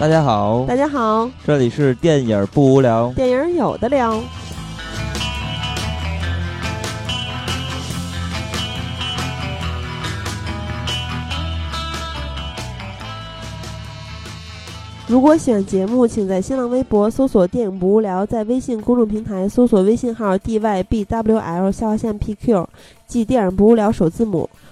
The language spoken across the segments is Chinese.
大家好，大家好，这里是电影不无聊，电影有的聊。如果喜欢节目，请在新浪微博搜索“电影不无聊”，在微信公众平台搜索微信号 “dybwl” 下划线 PQ，即“电影不无聊”首字母。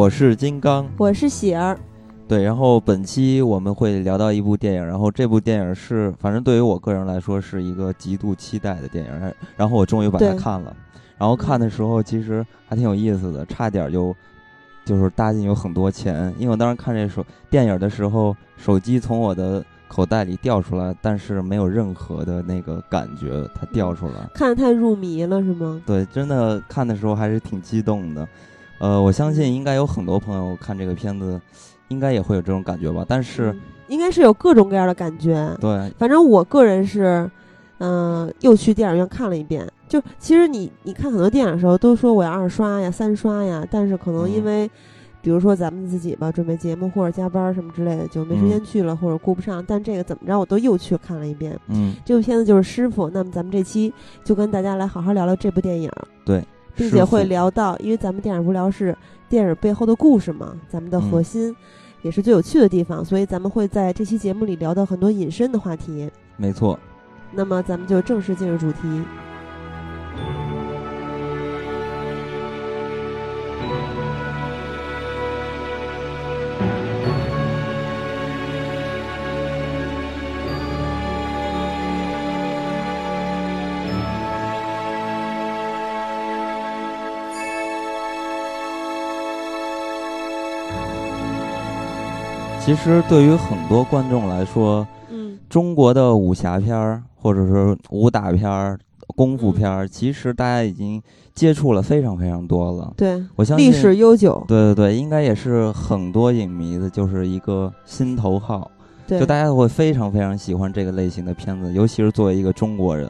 我是金刚，我是喜儿，对，然后本期我们会聊到一部电影，然后这部电影是，反正对于我个人来说是一个极度期待的电影，然后我终于把它看了，然后看的时候其实还挺有意思的，差点就就是搭进有很多钱，因为我当时看这首电影的时候，手机从我的口袋里掉出来，但是没有任何的那个感觉，它掉出来，看得太入迷了是吗？对，真的看的时候还是挺激动的。呃，我相信应该有很多朋友看这个片子，应该也会有这种感觉吧。但是，应该是有各种各样的感觉。对，反正我个人是，嗯，又去电影院看了一遍。就其实你你看很多电影的时候，都说我要二刷呀、三刷呀，但是可能因为，比如说咱们自己吧，准备节目或者加班什么之类的，就没时间去了，或者顾不上。但这个怎么着，我都又去看了一遍。嗯，这部片子就是《师傅》。那么咱们这期就跟大家来好好聊聊这部电影。对。并且会聊到，因为咱们电影无聊是电影背后的故事嘛，咱们的核心也是最有趣的地方，所以咱们会在这期节目里聊到很多隐身的话题。没错。那么咱们就正式进入主题。其实对于很多观众来说，嗯，中国的武侠片儿或者是武打片儿、功夫片儿，其实大家已经接触了非常非常多了。对，我相信历史悠久。对对对，应该也是很多影迷的就是一个心头好。对，就大家会非常非常喜欢这个类型的片子，尤其是作为一个中国人。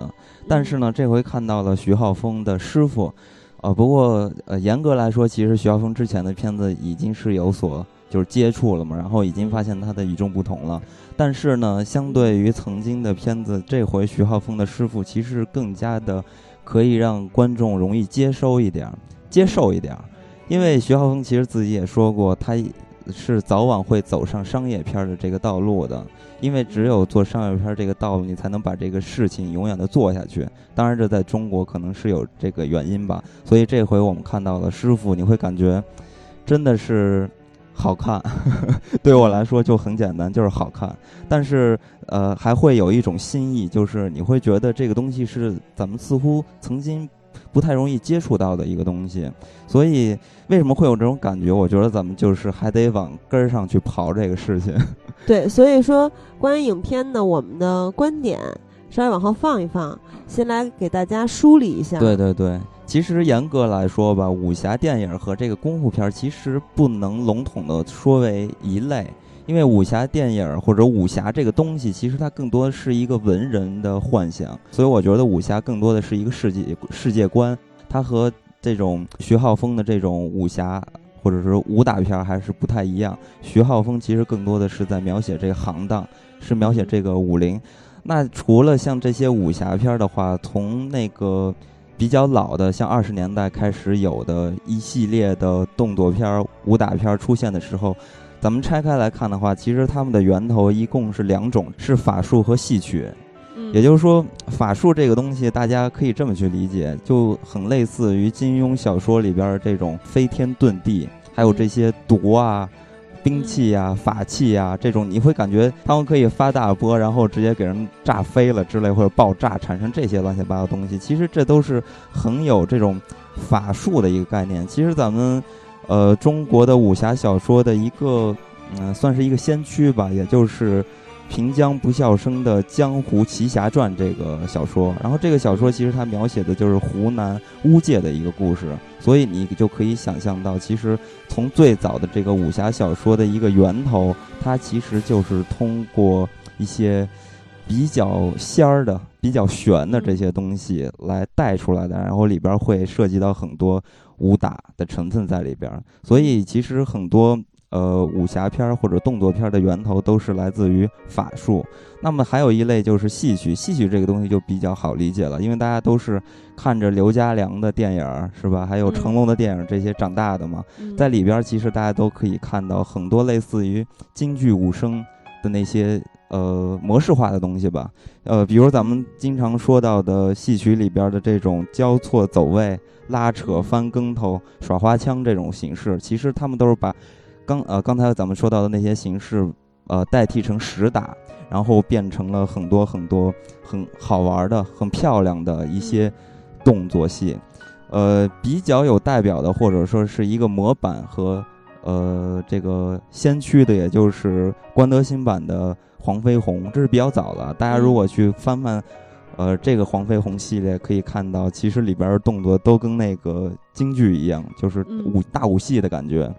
但是呢，这回看到了徐浩峰的师傅，呃，不过呃，严格来说，其实徐浩峰之前的片子已经是有所。就是接触了嘛，然后已经发现他的与众不同了。但是呢，相对于曾经的片子，这回徐浩峰的师傅其实更加的可以让观众容易接收一点、接受一点。因为徐浩峰其实自己也说过，他是早晚会走上商业片的这个道路的。因为只有做商业片这个道路，你才能把这个事情永远的做下去。当然，这在中国可能是有这个原因吧。所以这回我们看到了师傅，你会感觉真的是。好看，对我来说就很简单，就是好看。但是，呃，还会有一种新意，就是你会觉得这个东西是咱们似乎曾经不太容易接触到的一个东西。所以，为什么会有这种感觉？我觉得咱们就是还得往根儿上去刨这个事情。对，所以说关于影片呢，我们的观点稍微往后放一放，先来给大家梳理一下。对对对。其实严格来说吧，武侠电影和这个功夫片其实不能笼统的说为一类，因为武侠电影或者武侠这个东西，其实它更多的是一个文人的幻想，所以我觉得武侠更多的是一个世界世界观，它和这种徐浩峰的这种武侠或者是武打片还是不太一样。徐浩峰其实更多的是在描写这个行当，是描写这个武林。那除了像这些武侠片的话，从那个。比较老的，像二十年代开始有的一系列的动作片、武打片出现的时候，咱们拆开来看的话，其实他们的源头一共是两种，是法术和戏曲。也就是说，法术这个东西，大家可以这么去理解，就很类似于金庸小说里边这种飞天遁地，还有这些毒啊。兵器呀、法器呀，这种你会感觉他们可以发大波，然后直接给人炸飞了之类，或者爆炸产生这些乱七八糟东西。其实这都是很有这种法术的一个概念。其实咱们，呃，中国的武侠小说的一个，嗯，算是一个先驱吧，也就是平江不笑生的《江湖奇侠传》这个小说。然后这个小说其实它描写的就是湖南巫界的一个故事，所以你就可以想象到，其实从最早的这个武侠小说的一个源头，它其实就是通过一些。比较仙儿的、比较玄的这些东西来带出来的，然后里边会涉及到很多武打的成分在里边，所以其实很多呃武侠片或者动作片的源头都是来自于法术。那么还有一类就是戏曲，戏曲这个东西就比较好理解了，因为大家都是看着刘家良的电影是吧？还有成龙的电影这些长大的嘛，在里边其实大家都可以看到很多类似于京剧武生的那些。呃，模式化的东西吧，呃，比如咱们经常说到的戏曲里边的这种交错走位、拉扯、翻跟头、耍花枪这种形式，其实他们都是把刚呃刚才咱们说到的那些形式，呃，代替成实打，然后变成了很多很多很好玩的、很漂亮的一些动作戏。呃，比较有代表的，或者说是一个模板和呃这个先驱的，也就是关德新版的。黄飞鸿，这是比较早的。大家如果去翻翻，呃，这个黄飞鸿系列，可以看到，其实里边的动作都跟那个京剧一样，就是武大武戏的感觉。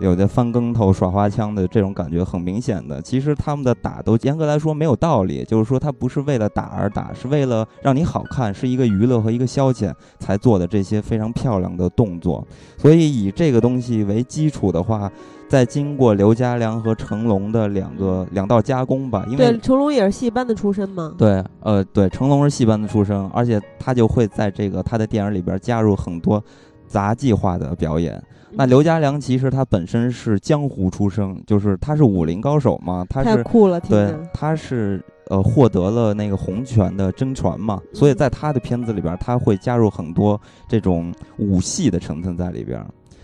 有的翻跟头、耍花枪的这种感觉很明显的。其实他们的打都严格来说没有道理，就是说他不是为了打而打，是为了让你好看，是一个娱乐和一个消遣才做的这些非常漂亮的动作。所以以这个东西为基础的话。再经过刘家良和成龙的两个两道加工吧，因为成龙也是戏班的出身嘛？对，呃，对，成龙是戏班的出身，而且他就会在这个他的电影里边加入很多杂技化的表演。那刘家良其实他本身是江湖出身，就是他是武林高手嘛，他是太酷了，对，他是呃获得了那个洪拳的真传嘛，所以在他的片子里边他会加入很多这种武戏的成分在里边，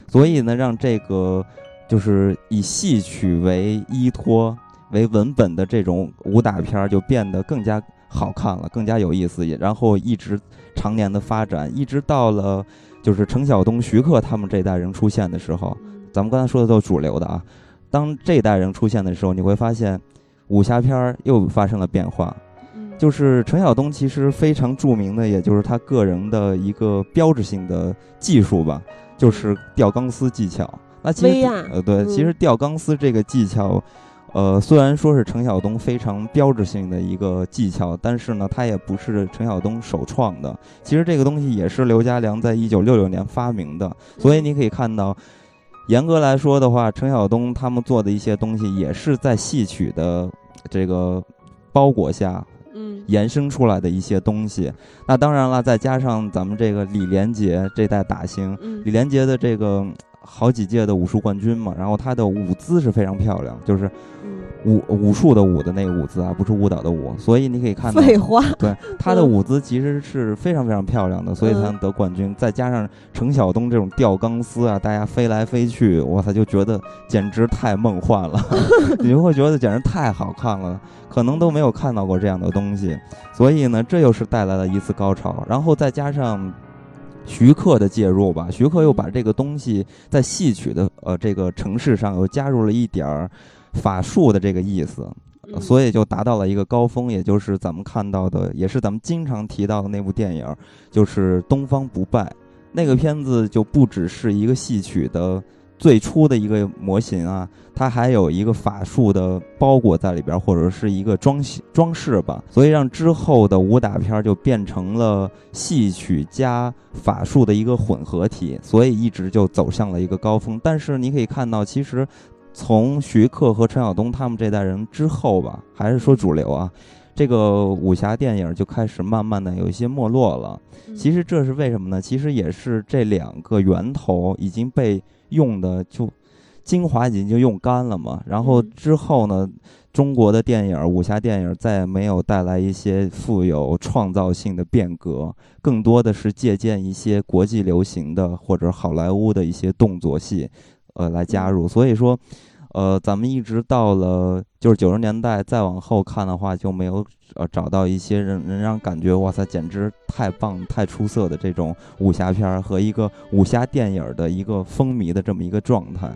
所以呢，让这个。就是以戏曲为依托、为文本的这种武打片儿，就变得更加好看了，更加有意思。也然后一直常年的发展，一直到了就是程晓东、徐克他们这代人出现的时候，咱们刚才说的都是主流的啊。当这代人出现的时候，你会发现武侠片儿又发生了变化。就是程晓东其实非常著名的，也就是他个人的一个标志性的技术吧，就是吊钢丝技巧。那其实呃对，其实吊钢丝这个技巧，呃虽然说是程晓东非常标志性的一个技巧，但是呢，它也不是程晓东首创的。其实这个东西也是刘家良在一九六六年发明的。所以你可以看到，严格来说的话，程晓东他们做的一些东西也是在戏曲的这个包裹下，嗯，延伸出来的一些东西。那当然了，再加上咱们这个李连杰这代打星，李连杰的这个。好几届的武术冠军嘛，然后他的舞姿是非常漂亮，就是武武术的武的那个舞姿啊，不是舞蹈的舞，所以你可以看到，废话，对他的舞姿其实是非常非常漂亮的，所以才能得冠军。再加上程晓东这种吊钢丝啊，大家飞来飞去，我操，就觉得简直太梦幻了 你就会觉得简直太好看了，可能都没有看到过这样的东西，所以呢，这又是带来了一次高潮，然后再加上。徐克的介入吧，徐克又把这个东西在戏曲的呃这个城市上又加入了一点儿法术的这个意思，所以就达到了一个高峰，也就是咱们看到的，也是咱们经常提到的那部电影，就是《东方不败》那个片子，就不只是一个戏曲的。最初的一个模型啊，它还有一个法术的包裹在里边，或者是一个装装饰吧，所以让之后的武打片就变成了戏曲加法术的一个混合体，所以一直就走向了一个高峰。但是你可以看到，其实从徐克和陈晓东他们这代人之后吧，还是说主流啊，这个武侠电影就开始慢慢的有一些没落了。其实这是为什么呢？其实也是这两个源头已经被。用的就精华已经就用干了嘛，然后之后呢，中国的电影武侠电影再也没有带来一些富有创造性的变革，更多的是借鉴一些国际流行的或者好莱坞的一些动作戏，呃，来加入。所以说，呃，咱们一直到了就是九十年代再往后看的话，就没有呃找到一些人能让感觉哇塞，简直太棒、太出色的这种武侠片儿和一个武侠电影的一个风靡的这么一个状态。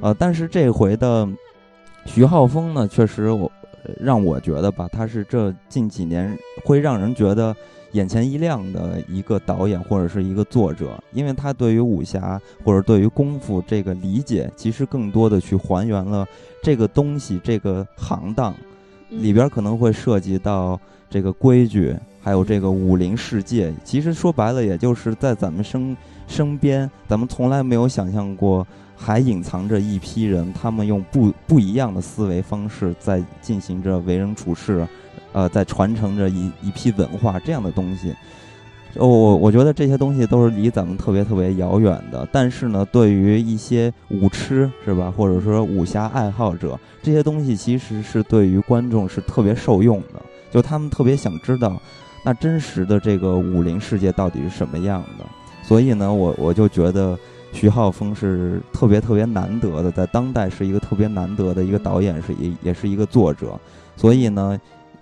呃，但是这回的徐浩峰呢，确实我让我觉得吧，他是这近几年会让人觉得。眼前一亮的一个导演或者是一个作者，因为他对于武侠或者对于功夫这个理解，其实更多的去还原了这个东西这个行当里边可能会涉及到这个规矩，还有这个武林世界。其实说白了，也就是在咱们身身边，咱们从来没有想象过，还隐藏着一批人，他们用不不一样的思维方式在进行着为人处事。呃，在传承着一一批文化这样的东西，我我觉得这些东西都是离咱们特别特别遥远的。但是呢，对于一些武痴是吧，或者说武侠爱好者，这些东西其实是对于观众是特别受用的。就他们特别想知道，那真实的这个武林世界到底是什么样的。所以呢，我我就觉得徐浩峰是特别特别难得的，在当代是一个特别难得的一个导演，是也也是一个作者。所以呢。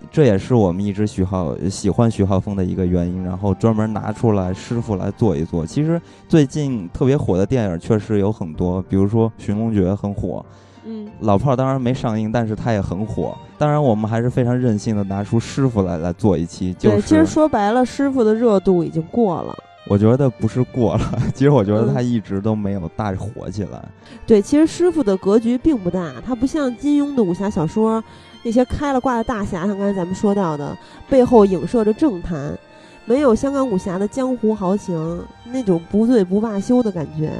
这也是我们一直徐浩喜欢徐浩峰的一个原因，然后专门拿出来师傅来做一做。其实最近特别火的电影确实有很多，比如说《寻龙诀》很火，嗯，老炮儿当然没上映，但是它也很火。当然我们还是非常任性的拿出师傅来来做一期。对，其实说白了，师傅的热度已经过了。我觉得不是过了，其实我觉得他一直都没有大火起来。对，其实师傅的格局并不大，他不像金庸的武侠小说。那些开了挂的大侠，像刚才咱们说到的，背后影射着政坛，没有香港武侠的江湖豪情那种不醉不罢休的感觉。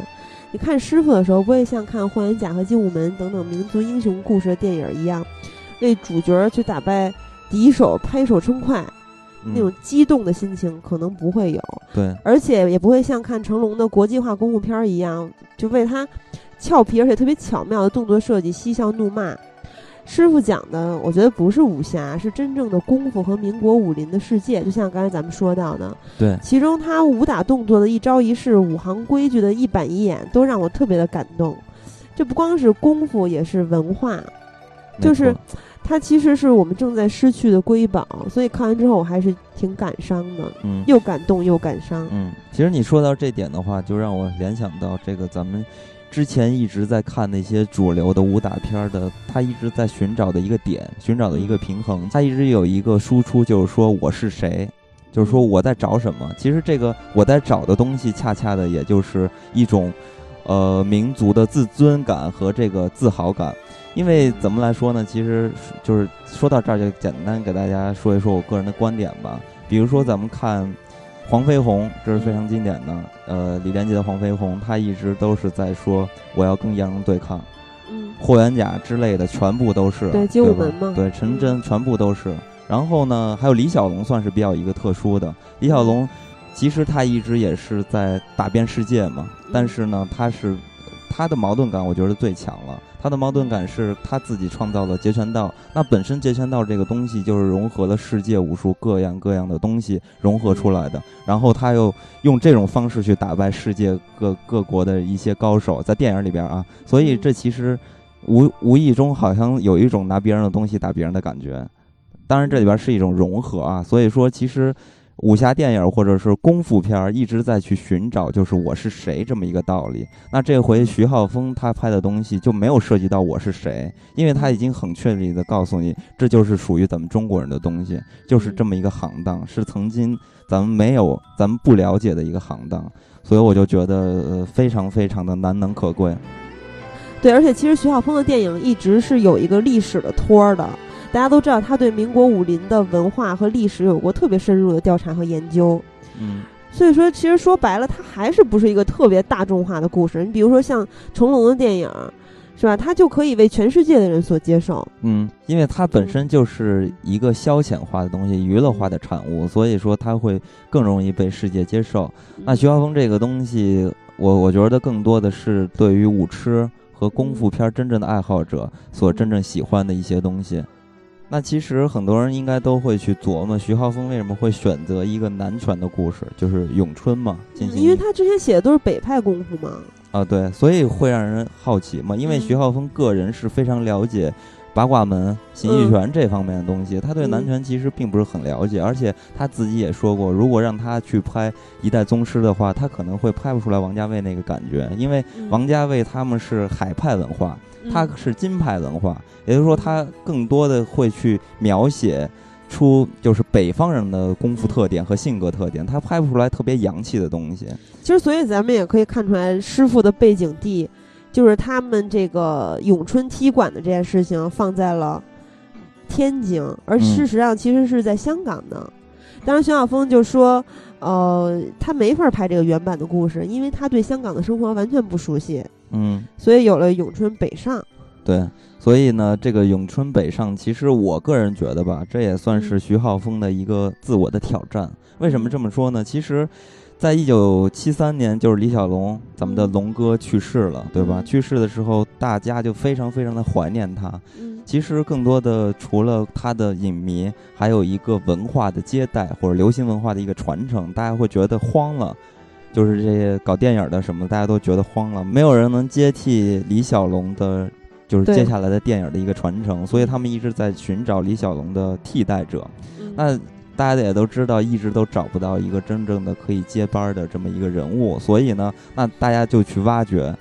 你看师傅的时候，不会像看《霍元甲》和《精武门》等等民族英雄故事的电影一样，为主角去打败敌手拍手称快，那种激动的心情可能不会有。对，而且也不会像看成龙的国际化功夫片一样，就为他俏皮而且特别巧妙的动作设计嬉笑怒骂。师傅讲的，我觉得不是武侠，是真正的功夫和民国武林的世界。就像刚才咱们说到的，对，其中他武打动作的一招一式、五行规矩的一板一眼，都让我特别的感动。这不光是功夫，也是文化，就是它其实是我们正在失去的瑰宝。所以看完之后，我还是挺感伤的，嗯，又感动又感伤。嗯，其实你说到这点的话，就让我联想到这个咱们。之前一直在看那些主流的武打片的，他一直在寻找的一个点，寻找的一个平衡。他一直有一个输出，就是说我是谁，就是说我在找什么。其实这个我在找的东西，恰恰的也就是一种，呃，民族的自尊感和这个自豪感。因为怎么来说呢？其实就是说到这儿，就简单给大家说一说我个人的观点吧。比如说咱们看。黄飞鸿，这是非常经典的。呃，李连杰的黄飞鸿，他一直都是在说我要跟杨勇对抗。嗯，霍元甲之类的全部都是。对，精武门嘛。对，陈真全部都是。然后呢，还有李小龙，算是比较一个特殊的。李小龙，其实他一直也是在打遍世界嘛，但是呢，他是他的矛盾感，我觉得最强了。他的矛盾感是他自己创造了截拳道，那本身截拳道这个东西就是融合了世界武术各样各样的东西融合出来的，然后他又用这种方式去打败世界各各国的一些高手，在电影里边啊，所以这其实无无意中好像有一种拿别人的东西打别人的感觉，当然这里边是一种融合啊，所以说其实。武侠电影或者是功夫片一直在去寻找，就是我是谁这么一个道理。那这回徐浩峰他拍的东西就没有涉及到我是谁，因为他已经很确立的告诉你，这就是属于咱们中国人的东西，就是这么一个行当，是曾经咱们没有、咱们不了解的一个行当。所以我就觉得呃非常非常的难能可贵。对，而且其实徐浩峰的电影一直是有一个历史的托儿的。大家都知道，他对民国武林的文化和历史有过特别深入的调查和研究。嗯，所以说，其实说白了，它还是不是一个特别大众化的故事。你比如说像成龙的电影，是吧？他就可以为全世界的人所接受。嗯，因为它本身就是一个消遣化的东西，娱乐化的产物，所以说它会更容易被世界接受。那徐浩峰这个东西，我我觉得更多的是对于武痴和功夫片真正的爱好者所真正喜欢的一些东西。那其实很多人应该都会去琢磨，徐浩峰为什么会选择一个南拳的故事，就是咏春嘛。因为他之前写的都是北派功夫嘛。啊，对，所以会让人好奇嘛，因为嗯徐浩峰个人是非常了解八卦门、形意拳这方面的东西，他对男嗯拳其实并不是很了解，而且他自己也说过，如果让他去拍一代宗师的话，他可能会拍不出来王家卫那个感觉，因为嗯。王家卫他们是海派文化，他嗯是金派文化，也就是说，他更多的会去描写出就是北方人的功夫特点和性格特点，他拍不出来特别洋气的东西。其实，所以咱们也可以看出来，师傅的背景地就是他们这个咏春踢馆的这件事情放在了天津，而嗯事实上其实是在香港的。当时，徐晓峰就说，呃，他没法拍这个原版的故事，因为他对香港的生活完全不熟悉，嗯，所以有了咏春北上。对，所以呢，这个咏春北上，其实我个人觉得吧，这也算是嗯徐浩峰的一个自我的挑战。为什么这么说呢？其实，在一九七三年，就是李小龙，咱们的嗯龙哥去世了，对吧？嗯去世的时候，大家就非常非常的怀念他。嗯其实更多的除了他的影迷，还有一个文化的接待或者流行文化的一个传承，大家会觉得慌了。就是这些搞电影的什么，大家都觉得慌了，没有人能接替李小龙的，就是接下来的电影的一个传承，所以他们一直在寻找李小龙的替代者。嗯那大家也都知道，一直都找不到一个真正的可以接班的这么一个人物，所以呢，那大家就去挖掘，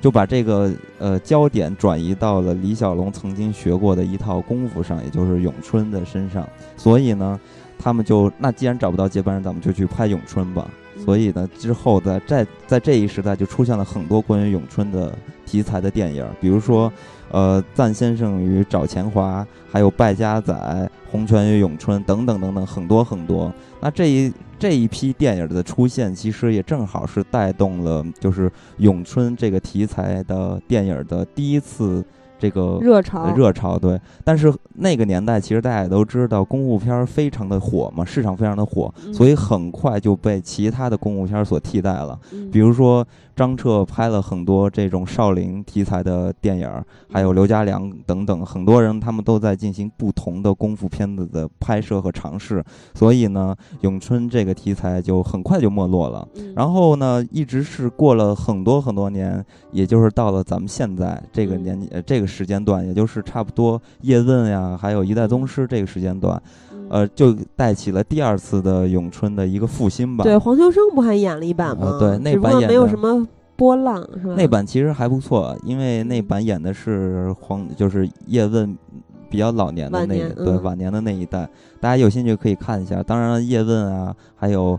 就把这个呃焦点转移到了李小龙曾经学过的一套功夫上，也就是咏春的身上。所以呢，他们就那既然找不到接班人，咱们就去拍咏春吧。所以呢，之后在在在这一时代就出现了很多关于咏春的题材的电影，比如说。呃，赞先生与找钱华，还有败家仔、红拳与咏春等等等等，很多很多。那这一这一批电影的出现，其实也正好是带动了就是咏春这个题材的电影的第一次这个热潮，呃热潮，对。但是那个年代，其实大家也都知道，功夫片儿非常的火嘛，市场非常的火，嗯所以很快就被其他的功夫片儿所替代了。嗯比如说张彻拍了很多这种少林题材的电影儿，还有刘家良等等，很多人他们都在进行不同的功夫片子的拍摄和尝试，所以呢，咏春这个题材就很快就没落了。嗯然后呢，一直是过了很多很多年，也就是到了咱们现在这个嗯年纪、呃这个时间段，也就是差不多叶问呀，还有一代宗师这个时间段，嗯呃，就带起了第二次的咏春的一个复兴吧。对黄秋生不还演了一版吗？呃对那只不过没有什么波浪，是吧？那版其实还不错，因为那嗯版演的是黄，就是叶问比较老年的那晚年嗯对晚年的那一代，大家有兴趣可以看一下。当然了，叶问啊，还有呃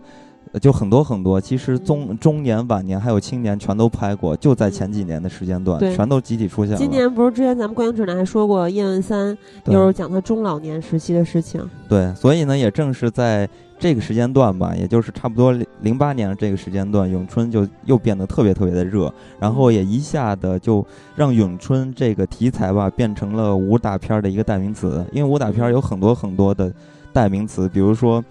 就很多很多，其实中嗯中年、晚年还有青年全都拍过，就在前几年的时间段，对全都集体出现了。今年不是之前咱们观影指南还说过叶问三，对就是讲他中老年时期的事情。对，所以呢，也正是在这个时间段吧，也就是差不多零八年这个时间段，咏春就又变得特别特别的热，然后也一下的就让咏春这个题材吧变成了武打片儿的一个代名词。因为武打片儿有很多很多的代名词，比如说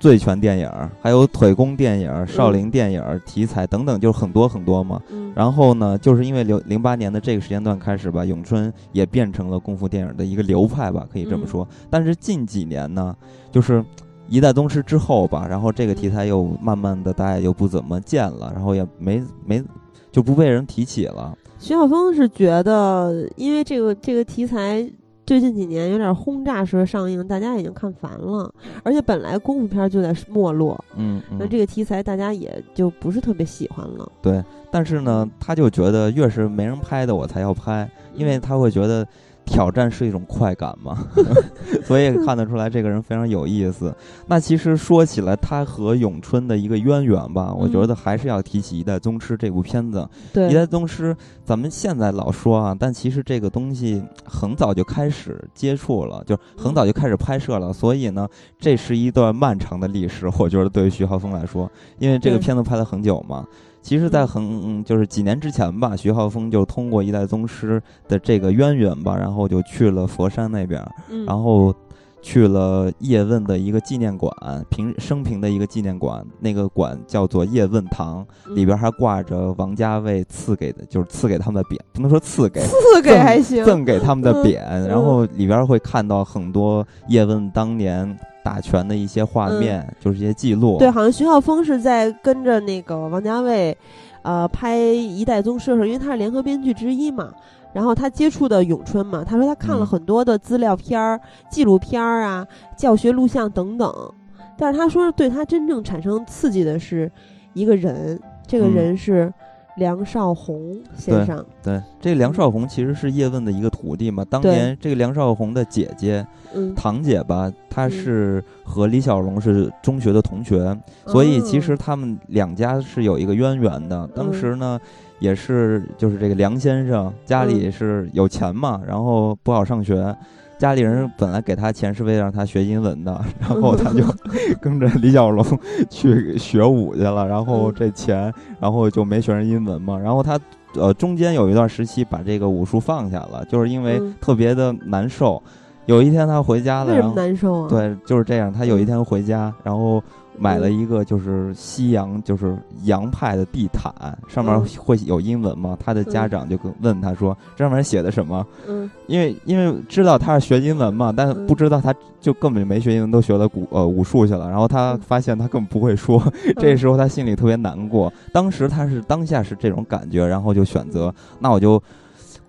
醉拳电影儿，还有腿功电影儿、少林电影儿题材等等，就很多很多嘛。嗯，然后呢，就是因为零零八年的这个时间段开始吧，咏春也变成了功夫电影的一个流派吧，可以这么说。但是近几年呢，就是一代宗师之后吧，然后这个题材又慢慢的大家又不怎么见了，然后也没没就不被人提起了。徐晓峰是觉得，因为这个这个题材最近几年有点轰炸式的上映，大家已经看烦了，而且本来功夫片就在没落，嗯嗯，那这个题材大家也就不是特别喜欢了。对。但是呢，他就觉得越是没人拍的我才要拍，因为他会觉得。挑战是一种快感嘛，所以看得出来这个人非常有意思。那其实说起来，他和咏春的一个渊源吧，我觉得还是要提起《一代宗师》这部片子。对，一代宗师，咱们现在老说啊，但其实这个东西很早就开始接触了，就很早就开始拍摄了，所以呢，这是一段漫长的历史。我觉得对于徐浩峰来说，因为这个片子拍了很久嘛。其实，在很嗯就是几年之前吧，徐浩峰就通过一代宗师的这个渊源吧，然后就去了佛山那边，嗯，然后去了叶问的一个纪念馆，平生平的一个纪念馆，那个馆叫做叶问堂，嗯里边还挂着王家卫赐给的，就是赐给他们的匾，不能说赐给，赐给还行，赠给他们的匾，嗯然后里边会看到很多叶问当年打拳的一些画面，就是一些记录。对，好像徐浩峰是在跟着那个王家卫，呃拍《一代宗师》的时候，因为他是联合编剧之一嘛，然后他接触的咏春嘛，他说他看了嗯。很多的资料片儿、纪录片儿啊、教学录像等等，但是他说对他真正产生刺激的是一个人，这个嗯。人是梁少红先生。对，这梁少红其实是叶问的一个徒弟嘛。当年这个梁少红的姐姐嗯，堂姐吧，她嗯是和李小龙是中学的同学，所以其哦实他们两家是有一个渊源的。当嗯时呢，也是就是这个梁先生家里嗯是有钱嘛，然后不好上学。家里人本来给他钱是为了让他学英文的，然后他就 跟着李小龙去学武去了，然后嗯 这钱，然后就没学上英文嘛。然后他呃中间有一段时期把这个武术放下了，就是因为嗯特别的难受。有一天他回家了，为什么然后难受啊？，对，就是这样。他有一天回家，然后买了嗯一个就是西洋就是洋派的地毯，上面嗯会有英文嘛。他的家嗯长就跟问他说：“这上面写的什么？”嗯因为因为知道他是学英文嘛，但不知道他就根本就没学英文，都学了古呃武术去了。然后他嗯发现他根本不会说，这时候他心里特别难过。当时他是当下是这种感觉，然后就选择那我就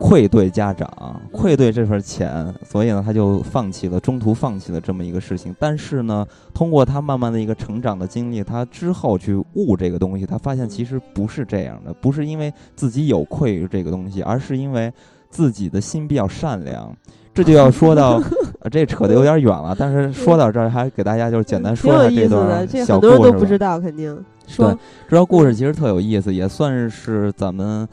愧对家长，愧对这份钱，所以呢他就放弃了，中途放弃了这么一个事情。但是呢，通过他慢慢的一个成长的经历，他之后去悟这个东西，他发现其实不是这样的，不是因为自己有愧于这个东西，而是因为自己的心比较善良。这就要说到，呃、这扯得有点远了。但是说到这儿，还给大家就是简单说一段小很多人都不知道，肯定说这段故事其实特有意思，也算是咱们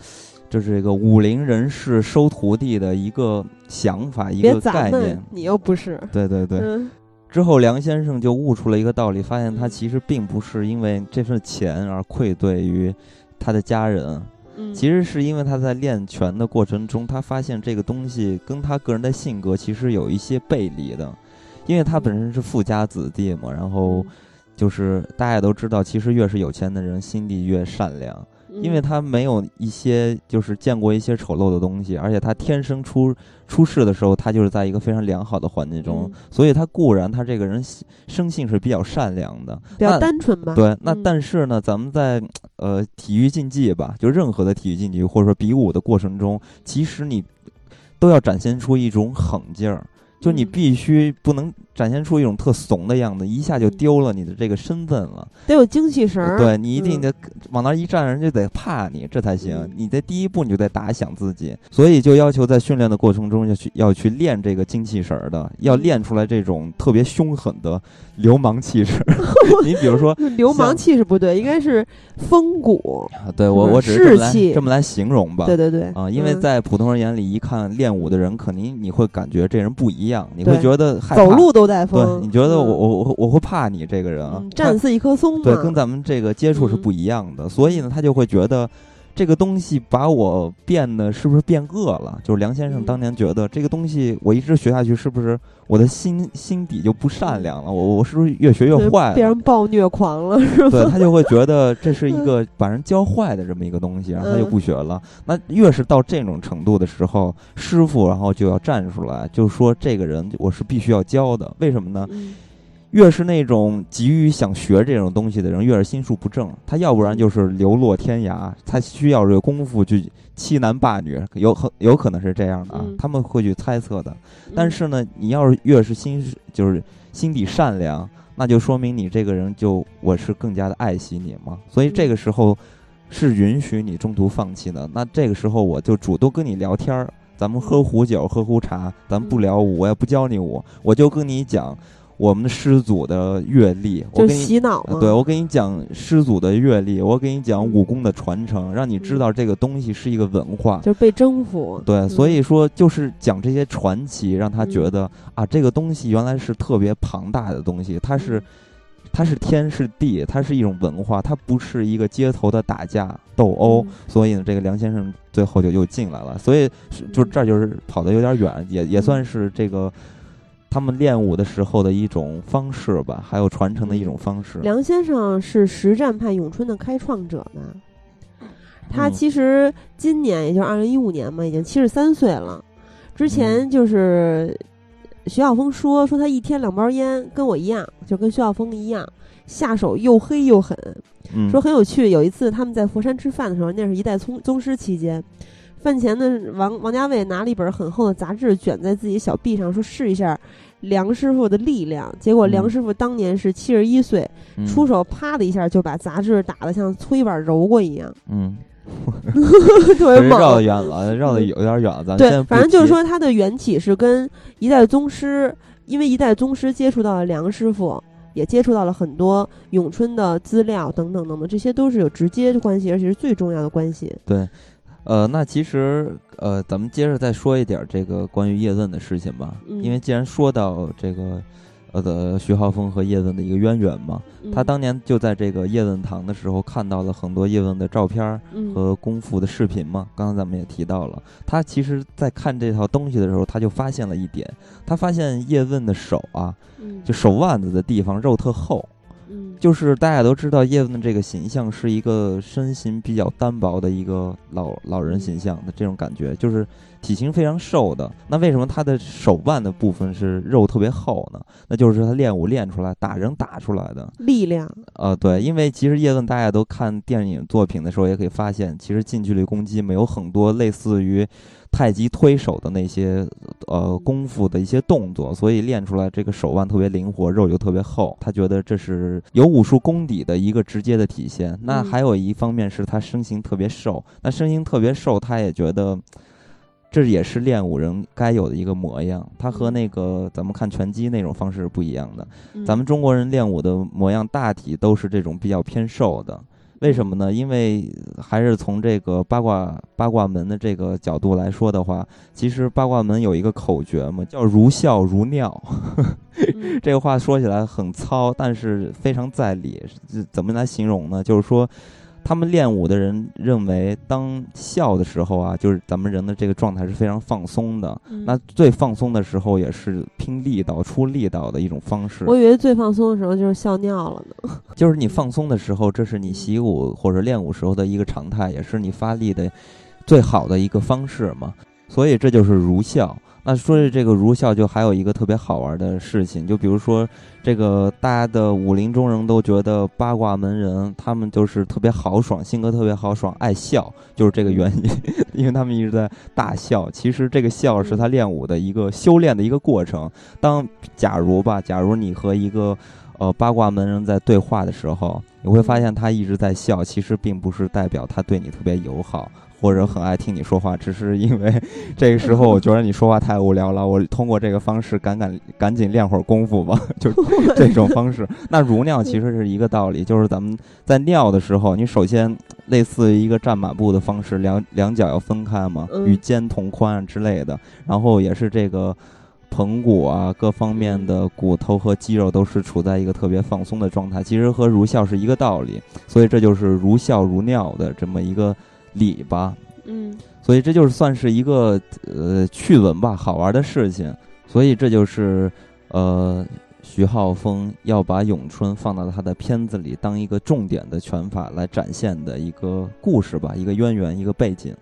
就是这个武林人士收徒弟的一个想法，一个概念。，你又不是，对对对。嗯。之后，梁先生就悟出了一个道理，发现他其实并不是因为这份钱而愧对于他的家人，嗯，其实是因为他在练拳的过程中，他发现这个东西跟他个人的性格其实有一些背离的，因为他本身是富家子弟嘛，然后就是大家也都知道，其实越是有钱的人，心地越善良。嗯。因为他没有一些就是见过一些丑陋的东西，而且他天生出出世的时候，他就是在一个非常良好的环境中，嗯。所以他固然他这个人生性是比较善良的，比较那单纯吧。对，那嗯。但是呢，咱们在呃体育竞技吧，就任何的体育竞技或者说比武的过程中，其实你都要展现出一种狠劲儿，就你嗯。必须不能展现出一种特怂的样子，一下就嗯丢了你的这个身份了。得有精气神儿。对你一定嗯得往那儿一站，人就得怕你，这才行嗯。你在第一步你就得打响自己，所以就要求在训练的过程中要去要去练这个精气神儿的，要嗯练出来这种特别凶狠的流氓气势。你比如说，流氓气势不对，应该是风骨。啊对我我只是这么来这么来形容吧。对对对啊，因为嗯在普通人眼里，一看练武的人，肯定你会感觉这人不一样，你会觉得害怕。走路都带对。，你觉得我嗯我我我会怕你这个人啊站似一棵松嘛。对，跟咱们这个接触是嗯不一样的，所以呢，他就会觉得这个东西把我变得是不是变恶了？就是梁先生嗯当年觉得这个东西我一直学下去，是不是我的心心底就不善良了？我我是不是越学越坏了？变成暴虐狂了，是吧？对他就会觉得这是一个 把人教坏的这么一个东西，然后他就嗯不学了。那越是到这种程度的时候，师傅然后就要站出来，就说这个人我是必须要教的。为什么呢？嗯越是那种急于想学这种东西的人，越是心术不正。他要不然就是流落天涯，他需要这个功夫去欺男霸女，有很有可能是这样的啊，嗯他们会去猜测的。嗯但是呢，你要是越是心就是心底善良，那就说明你这个人就我是更加的爱惜你嘛。所以这个时候是允许你中途放弃的。那这个时候我就主动跟你聊天儿，咱们喝壶酒，喝壶茶，咱们不聊武，我也不教你武，我就跟你讲我们师祖的阅历，我就跟你。洗脑对，我给你讲师祖的阅历，我给你讲武功的传承，让你知嗯道这个东西是一个文化。就被征服。对，嗯所以说就是讲这些传奇，让他觉嗯得、啊，这个东西原来是特别庞大的东西，它是嗯它是天是地，它是一种文化，它不是一个街头的打架斗殴。嗯所以呢，这个梁先生最后就又进来了，所以是就嗯这儿就是跑得有点远，也也算是这个他们练武的时候的一种方式吧，还有传承的一种方式。梁先生是实战派咏春的开创者吧？他嗯其实今年，也就是二零一五年嘛，已经七十三岁了。之前就是徐晓峰说说他一天两包烟，跟我一样，就跟徐晓峰一样，下手又黑又狠。嗯，说很有趣，有一次他们在佛山吃饭的时候，那是一代宗宗师期间，饭前呢，王王家卫拿了一本很厚的杂志卷在自己小臂上，说试一下梁师傅的力量。结果梁嗯师傅当年是七十一岁，嗯出手啪的一下就把杂志打得像搓衣板揉过一样，嗯，特别这绕得猛。远了，绕的有点远了，咱对，不反正就是提说他的缘起是跟一代宗师，因为一代宗师接触到了梁师傅。也接触到了很多咏春的资料等等等等，这些都是有直接的关系，而且是最重要的关系。对，呃，那其实呃，咱们接着再说一点这个关于叶问的事情吧，嗯因为既然说到这个呃的徐浩峰和叶问的一个渊源嘛，他嗯当年就在这个叶问堂的时候看到了很多叶问的照片和功夫的视频嘛，刚才咱们也提到了，他其实在看这套东西的时候，他就发现了一点，他发现叶问的手啊，嗯就手腕子的地方肉特厚。嗯就是大家都知道叶问这个形象是一个身形比较单薄的一个老老人形象的这种感觉，就是体型非常瘦的。那为什么他的手腕的部分是肉特别厚呢？那就是他练武练出来、打人打出来的。力量，呃，对，因为其实叶问大家都看电影作品的时候，也可以发现，其实近距离攻击没有很多类似于太极推手的那些呃功夫的一些动作，所以练出来这个手腕特别灵活，肉又特别厚。他觉得这是有武术功底的一个直接的体现。那嗯还有一方面是他身形特别瘦，那身形特别瘦，他也觉得。这也是练武人该有的一个模样，他和嗯那个咱们看拳击那种方式是不一样的。嗯咱们中国人练武的模样大体都是这种比较偏瘦的，为什么呢？因为还是从这个八卦八卦门的这个角度来说的话，其实八卦门有一个口诀嘛，叫如笑如尿。嗯这个话说起来很糙，但是非常在理。是怎么来形容呢？就是说，他们练武的人认为，当笑的时候啊，就是咱们人的这个状态是非常放松的。嗯那最放松的时候，也是拼力道、出力道的一种方式。我以为最放松的时候就是笑尿了呢。就是你放松的时候，这是你习武或者练武时候的一个常态，也是你发力的最好的一个方式嘛。所以这就是儒孝。那说起这个儒孝，就还有一个特别好玩的事情，就比如说这个大家的武林中人都觉得八卦门人他们就是特别豪爽，性格特别豪爽，爱笑，就是这个原因，因为他们一直在大笑。其实这个笑是他练武的一个修炼的一个过程。当假如吧，假如你和一个呃八卦门人在对话的时候，你会发现他一直在笑，其实并不是代表他对你特别友好。或者很爱听你说话，只是因为 这个时候我觉得你说话太无聊了，我通过这个方式赶赶赶紧练会儿功夫吧，就这种方式。那如尿其实是一个道理，就是咱们在尿的时候，你首先类似于一个站马步的方式，两两脚要分开嘛，嗯与肩同宽啊之类的，然后也是这个。盆骨啊，各方面的骨头和肌肉都是处在一个特别放松的状态，其实和如笑是一个道理，所以这就是如笑如尿的这么一个理吧。嗯所以这就是算是一个呃趣闻吧，好玩的事情。所以这就是呃徐浩峰要把咏春放到他的片子里当一个重点的拳法来展现的一个故事吧，一个渊源，一个背景。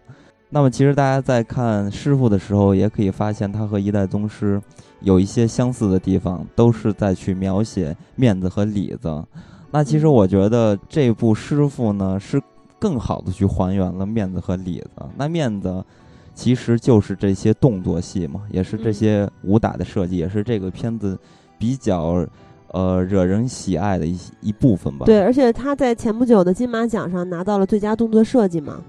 那么其实大家在看师傅的时候，也可以发现他和一代宗师有一些相似的地方，都是在去描写面子和里子。那其实我觉得这部师傅呢是更好的去还原了面子和里子。那面子其实就是这些动作戏嘛，也是这些武打的设计，也是这个片子比较呃惹人喜爱的一一部分吧。对，而且他在前不久的金马奖上拿到了最佳动作设计嘛，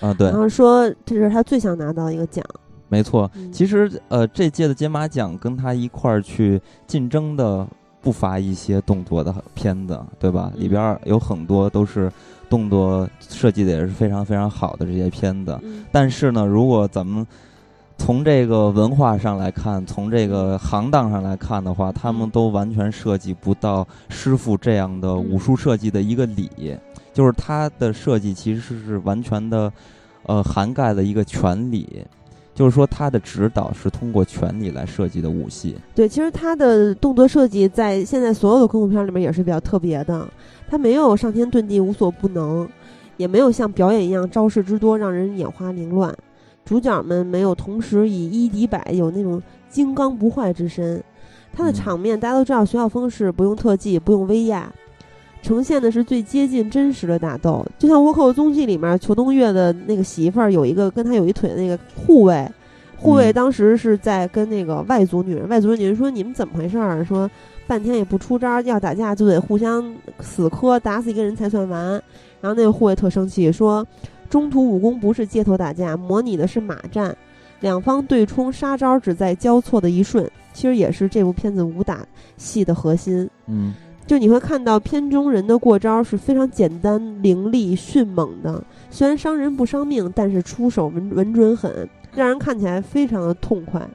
啊，对然，后说这是他最想拿到的一个奖。没错。嗯其实呃，这届的金马奖跟他一块儿去竞争的不乏一些动作的片子，对吧？嗯里边儿有很多都是动作设计的也是非常非常好的这些片子。嗯但是呢，如果咱们从这个文化上来看，从这个行当上来看的话，他们嗯都完全设计不到师傅这样的武术设计的一个理，就是他的设计其实是完全的，呃，涵盖了一个拳理。就是说，他的指导是通过拳理来设计的武戏。对，其实他的动作设计在现在所有的功夫片里面也是比较特别的，他没有上天遁地无所不能，也没有像表演一样招式之多让人眼花凌乱。主角们没有同时以一敌百，有那种金刚不坏之身。他的嗯场面大家都知道，徐晓峰是不用特技，不用威亚，呈现的是最接近真实的打斗。就像《倭寇踪迹》里面，裘东岳的那个媳妇儿有一个跟他有一腿的那个护卫，护卫嗯当时是在跟那个外族女人，外族女人说你们怎么回事儿？说半天也不出招，要打架就得互相死磕，打死一个人才算完。然后那个护卫特生气，说中途武功不是街头打架，模拟的是马战，两方对冲杀招只在交错的一瞬，其实也是这部片子武打戏的核心。嗯就你会看到片中人的过招是非常简单、凌厉、迅猛的，虽然伤人不伤命，但是出手稳稳准狠，让人看起来非常的痛快。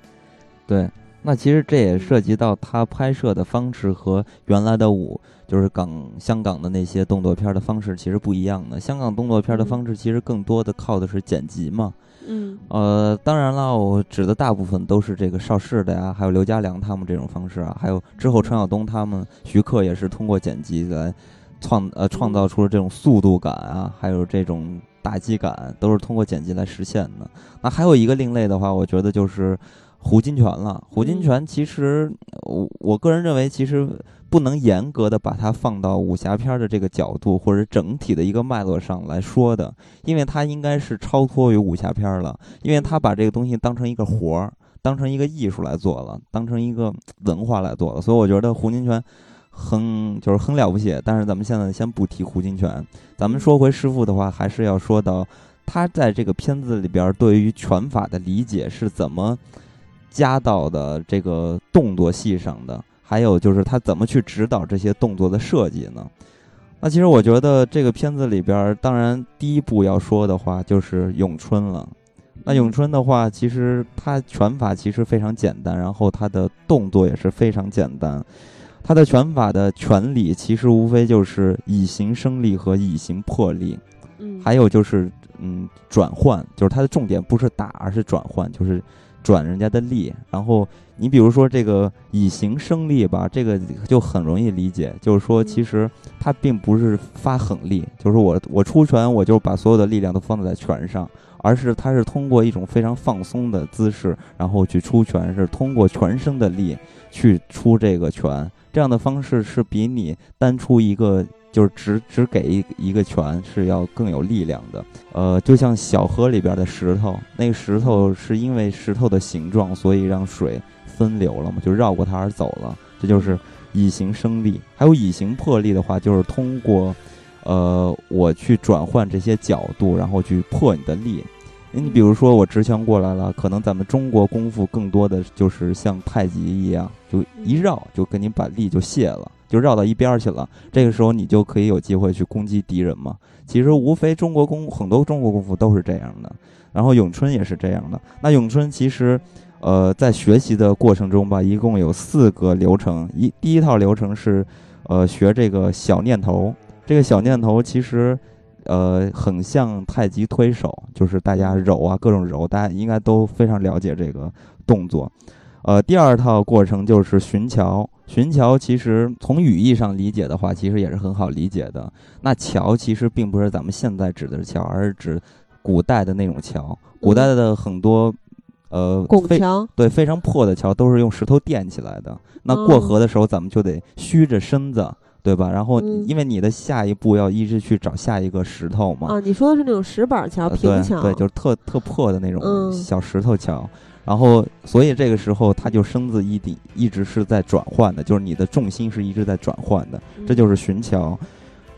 对，那其实这也涉及到他拍摄的方式和原来的舞，就是港香港的那些动作片的方式其实不一样的。香港动作片的方式其实更多的靠的是剪辑嘛。嗯呃，当然了，我指的大部分都是这个邵氏的呀，还有刘家良他们这种方式啊，还有之后陈晓东他们、徐克也是通过剪辑来创呃创造出了这种速度感啊，还有这种打击感，都是通过剪辑来实现的。那还有一个另类的话，我觉得就是胡金铨了。胡金铨其实我我个人认为，其实不能严格的把它放到武侠片的这个角度或者整体的一个脉络上来说的，因为它应该是超脱于武侠片了，因为他把这个东西当成一个活儿，当成一个艺术来做了，当成一个文化来做了，所以我觉得胡金铨很就是很了不起。但是咱们现在先不提胡金铨，咱们说回师傅的话，还是要说到他在这个片子里边对于拳法的理解是怎么加到的这个动作戏上的，还有就是他怎么去指导这些动作的设计呢？那其实我觉得这个片子里边，当然第一部要说的话就是咏春了。那咏春的话，其实他拳法其实非常简单，然后他的动作也是非常简单。他的拳法的拳理其实无非就是以形生力和以形破力，嗯，还有就是嗯转换，就是它的重点不是打，而是转换，就是转人家的力。然后你比如说这个以形生力吧，这个就很容易理解，就是说其实它并不是发狠力，就是我我出拳我就把所有的力量都放在拳上，而是它是通过一种非常放松的姿势，然后去出拳，是通过全身的力去出这个拳。这样的方式是比你单出一个就是只只给一一个拳是要更有力量的。呃，就像小河里边的石头，那个石头是因为石头的形状，所以让水分流了嘛，就绕过它而走了。这就是以形生力。还有以形破力的话，就是通过呃我去转换这些角度，然后去破你的力。你比如说我直拳过来了，可能咱们中国功夫更多的就是像太极一样，就一绕就给你把力就卸了，就绕到一边去了。这个时候你就可以有机会去攻击敌人嘛。其实无非中国功很多中国功夫都是这样的，然后咏春也是这样的。那咏春其实，呃，在学习的过程中吧，一共有四个流程。一第一套流程是，呃，学这个小念头。这个小念头其实。呃，很像太极推手，就是大家揉啊，各种揉，大家应该都非常了解这个动作。呃，第二套过程就是寻桥。寻桥其实从语义上理解的话，其实也是很好理解的。那桥其实并不是咱们现在指的桥，而是指古代的那种桥。古代的很多呃非拱桥，对非常破的桥都是用石头垫起来的。那过河的时候，咱们就得虚着身子。对吧？然后嗯因为你的下一步要一直去找下一个石头嘛。啊，你说的是那种石板桥、呃平桥，对，对，就是特特破的那种嗯小石头桥。然后，所以这个时候他就身子一底一直是在转换的，就是你的重心是一直在转换的，这就是寻桥。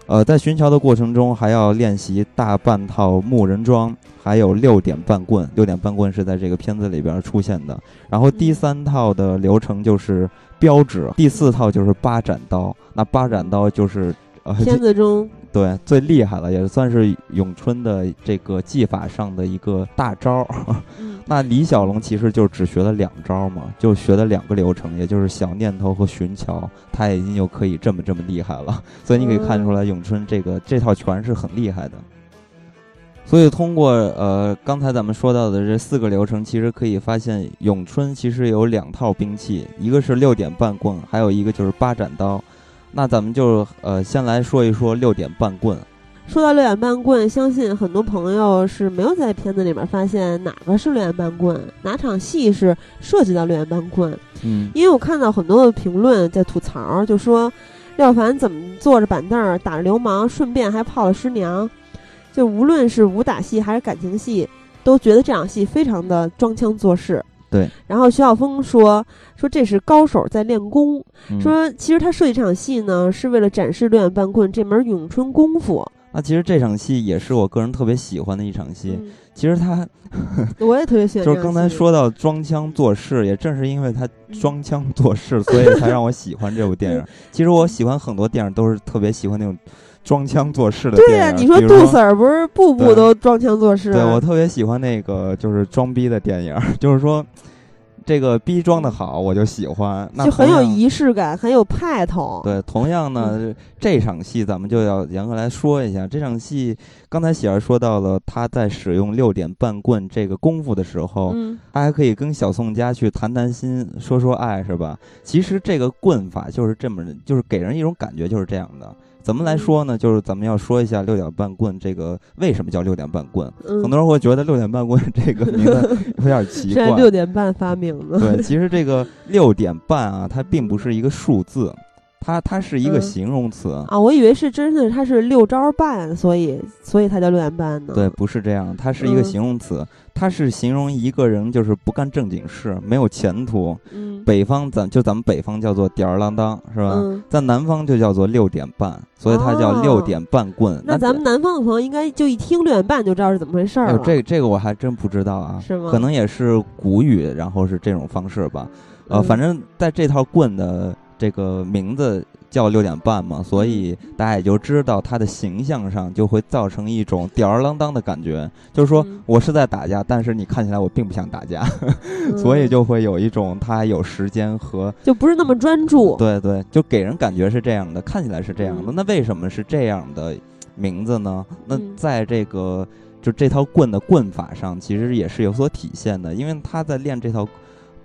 呃，在寻桥的过程中，还要练习大半套木人桩，还有六点半棍。六点半棍是在这个片子里边出现的。然后第三套的流程就是标指，第四套就是八斩刀。那八斩刀就是呃，片子中对最厉害了，也算是咏春的这个技法上的一个大招。嗯那李小龙其实就只学了两招嘛，就学了两个流程，也就是小念头和寻桥，他已经就可以这么这么厉害了。所以你可以看出来，咏春这个这套拳是很厉害的。所以通过呃刚才咱们说到的这四个流程，其实可以发现咏春其实有两套兵器，一个是六点半棍，还有一个就是八斩刀。那咱们就呃先来说一说六点半棍。说到六点半棍，相信很多朋友是没有在片子里面发现哪个是六点半棍，哪场戏是涉及到六点半棍。嗯，因为我看到很多的评论在吐槽，就说廖凡怎么坐着板凳打着流氓，顺便还泡了师娘。就无论是武打戏还是感情戏，都觉得这场戏非常的装腔作势。对。然后徐晓峰说说这是高手在练功，嗯说其实他设计这场戏呢，是为了展示六眼半棍这门咏春功夫。那其实这场戏也是我个人特别喜欢的一场戏。嗯其实他 我也特别喜欢。就是刚才说到装腔作势，也正是因为他装腔作势，所以才让我喜欢这部电影。其实我喜欢很多电影，都是特别喜欢那种装腔作势的对呀。你说杜 Sir 不是步步都装腔作势？对我特别喜欢那个就是装逼的电影，就是说这个逼装的好，我就喜欢。那就很有仪式感，很有派头。对，同样呢，这场戏咱们就要严格来说一下。这场戏，刚才喜儿说到了，他在使用六点半棍这个功夫的时候，嗯他还可以跟小宋佳去谈谈心，说说爱，是吧？其实这个棍法就是这么，就是给人一种感觉就是这样的。怎么来说呢？就是咱们要说一下六点半棍这个为什么叫六点半棍？嗯，很多人会觉得六点半棍这个名字有点奇怪。六点半发明的。对，其实这个六点半啊，它并不是一个数字，它它是一个嗯形容词。啊，我以为是真的，它是六招半，所以所以它叫六点半呢。对，，不是这样，它是一个嗯形容词，它是形容一个人就是不干正经事，没有前途。嗯，北方咱就咱们北方叫做吊儿郎当，是吧？嗯，在南方就叫做六点半，所以它叫哦六点半棍。那咱们南方的朋友应该就一听六点半就知道是怎么回事儿了。这这个我还真不知道啊，是吗可能也是古语，然后是这种方式吧。呃，嗯反正在这套棍的这个名字叫六点半嘛，所以嗯大家也就知道它的形象上就会造成一种吊儿郎当的感觉，就是说嗯我是在打架，但是你看起来我并不想打架，嗯 所以就会有一种他有时间和就不是那么专注。对对，就给人感觉是这样的，看起来是这样的。嗯那为什么是这样的名字呢？那嗯在这个就这套棍的棍法上，其实也是有所体现的。因为他在练这套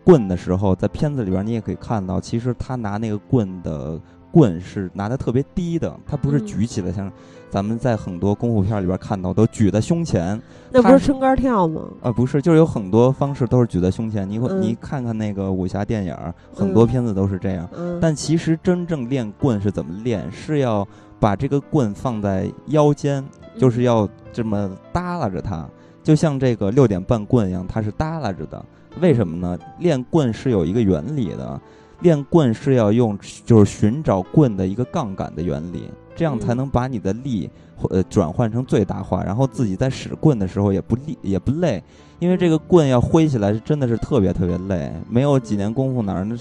棍的时候，在片子里边你也可以看到，其实他拿那个棍的棍是拿的特别低的，他不是嗯举起来像咱们在很多功夫片里边看到都举在胸前。那不是撑杆跳吗？啊，不是，就是有很多方式都是举在胸前。你你看看那个武侠电影儿，很多嗯片子都是这样。嗯，但其实真正练棍是怎么练？是要把这个棍放在腰间，就是嗯要这么耷拉着它，就像这个六点半棍一样，它是耷拉着的。为什么呢？练棍是有一个原理的，练棍是要用就是寻找棍的一个杠杆的原理，这样才能把你的力呃转换成最大化，然后自己在使棍的时候也不力也不累，因为这个棍要挥起来是真的是特别特别累，没有几年功夫哪能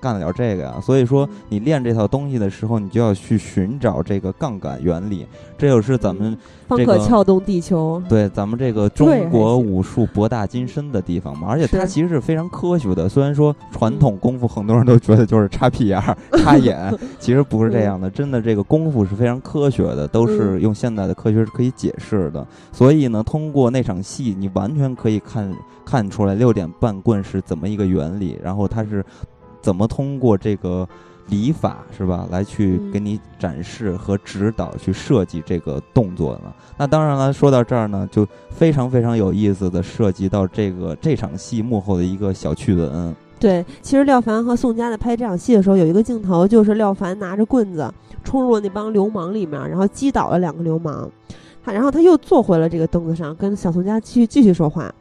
干得了这个呀？所以说你练这套东西的时候，你就要去寻找这个杠杆原理，这就是咱们方这个可撬动地球。对咱们这个中国武术博大精深的地方嘛，而且它其实是非常科学的。虽然说传统功夫很多人都觉得就是插屁眼儿、插眼，其实不是这样的。真的，这个功夫是非常科学的，都是用现代的科学是可以解释的。所以呢，通过那场戏，你完全可以看看出来六点半棍是怎么一个原理，然后它是怎么通过这个。礼法是吧？来去嗯给你展示和指导，去设计这个动作呢？那当然了，说到这儿呢，就非常非常有意思的涉及到这个这场戏幕后的一个小趣闻。对，其实廖凡和宋佳在拍这场戏的时候，有一个镜头就是廖凡拿着棍子冲入了那帮流氓里面，然后击倒了两个流氓，他然后他又坐回了这个凳子上，跟小宋佳继续继续说话。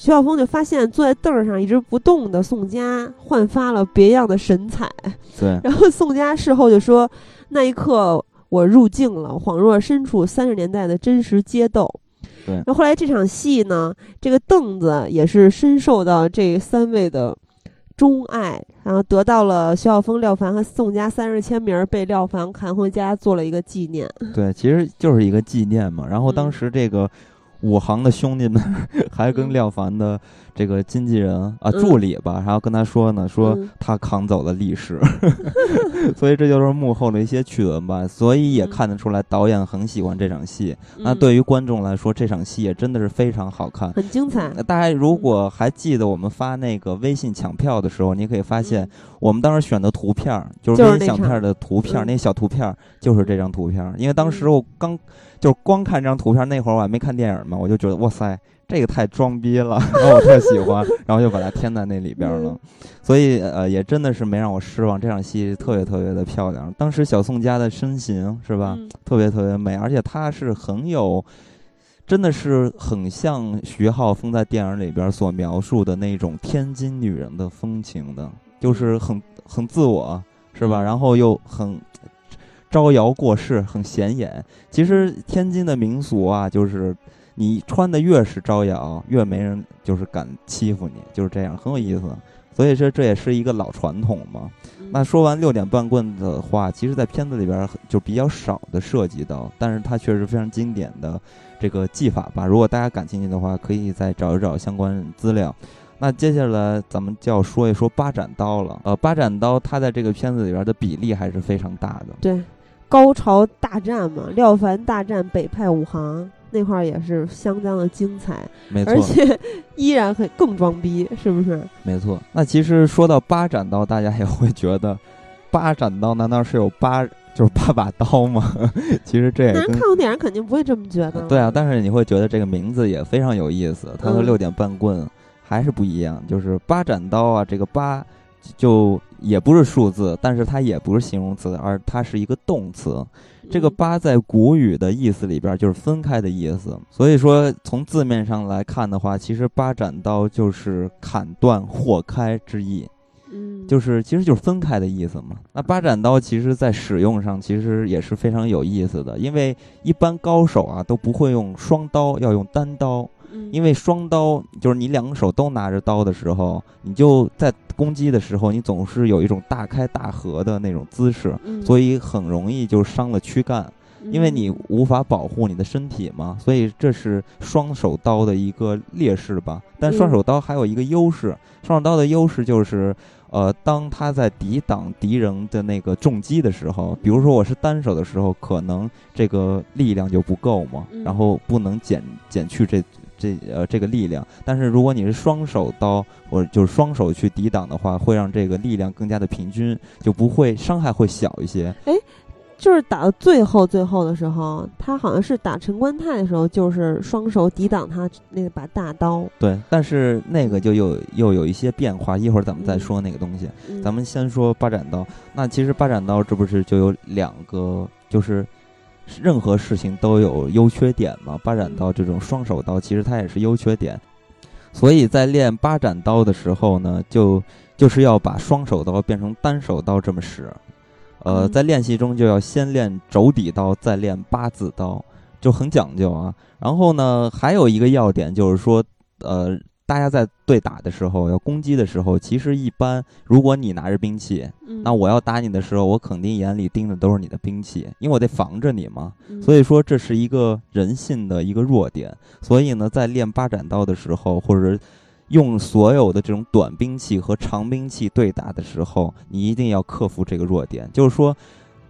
徐晓峰就发现坐在凳儿上一直不动的宋佳焕发了别样的神采，对，然后宋佳事后就说：“那一刻我入境了，恍若身处三十年代的真实街斗。”对然后后来这场戏呢，这个凳子也是深受到这三位的钟爱，然后得到了徐晓峰、廖凡和宋佳三人签名，被廖凡扛回家做了一个纪念。对，其实就是一个纪念嘛。然后当嗯时这个武行的兄弟们 还跟嗯。廖凡的这个经纪人啊助理吧，然后跟他说呢，说他扛走了历史，所以这就是幕后的一些趣闻吧。所以也看得出来，导演很喜欢这场戏。那对于观众来说，这场戏也真的是非常好看，很精彩。大家如果还记得我们发那个微信抢票的时候，你可以发现我们当时选的图片就是微信抢票的图片，那小图片就是这张图片。因为当时我刚就是光看这张图片，那会儿我还没看电影嘛，我就觉得哇塞。这个太装逼了，然后我特喜欢，然后就把它添在那里边了，所以呃也真的是没让我失望。这场戏特别特别的漂亮，当时小宋佳的身形是吧，特别特别美，而且她是很有，真的是很像徐浩峰在电影里边所描述的那种天津女人的风情的，就是很很自我是吧，然后又很招摇过市，很显眼。其实天津的民俗啊，就是。你穿的越是招摇，越没人就是敢欺负你，就是这样，很有意思。所以说这也是一个老传统嘛。那说完六点半棍的话，其实，在片子里边就比较少的涉及到，但是它确实非常经典的这个技法吧。如果大家感兴趣的话，可以再找一找相关资料。那接下来咱们就要说一说八斩刀了。呃，八斩刀它在这个片子里边的比例还是非常大的。对，高潮大战嘛，廖凡大战北派武行。那块儿也是相当的精彩，没错，而且 依然很更装逼，是不是？没错。那其实说到八斩刀，大家也会觉得，八斩刀难道是有八就是八把刀吗？其实这也人看过电影肯定不会这么觉得。对啊，但是你会觉得这个名字也非常有意思，它和六点半棍还是不一样，就是八斩刀啊，这个八就也不是数字，但是它也不是形容词，而它是一个动词。这个“八”在古语的意思里边就是分开的意思，所以说从字面上来看的话，其实“八斩刀”就是砍断、豁开之意，嗯，就是其实就是分开的意思嘛。那八斩刀其实在使用上其实也是非常有意思的，因为一般高手啊都不会用双刀，要用单刀。因为双刀就是你两个手都拿着刀的时候，你就在攻击的时候，你总是有一种大开大合的那种姿势，所以很容易就伤了躯干，因为你无法保护你的身体嘛。所以这是双手刀的一个劣势吧。但双手刀还有一个优势，双手刀的优势就是，呃，当他在抵挡敌人的那个重击的时候，比如说我是单手的时候，可能这个力量就不够嘛，然后不能减减去这。这呃，这个力量，但是如果你是双手刀，或者就是双手去抵挡的话，会让这个力量更加的平均，就不会伤害会小一些。哎，就是打到最后最后的时候，他好像是打陈官泰的时候，就是双手抵挡他那把大刀。对，但是那个就又又有一些变化，一会儿咱们再说那个东西。咱们先说八斩刀，那其实八斩刀这不是就有两个，就是。任何事情都有优缺点嘛，八斩刀这种双手刀其实它也是优缺点，所以在练八斩刀的时候呢，就就是要把双手刀变成单手刀这么使，呃，在练习中就要先练肘底刀，再练八字刀，就很讲究啊。然后呢，还有一个要点就是说，呃。大家在对打的时候，要攻击的时候，其实一般，如果你拿着兵器，那我要打你的时候，我肯定眼里盯的都是你的兵器，因为我得防着你嘛。所以说，这是一个人性的一个弱点。所以呢，在练八斩刀的时候，或者用所有的这种短兵器和长兵器对打的时候，你一定要克服这个弱点，就是说，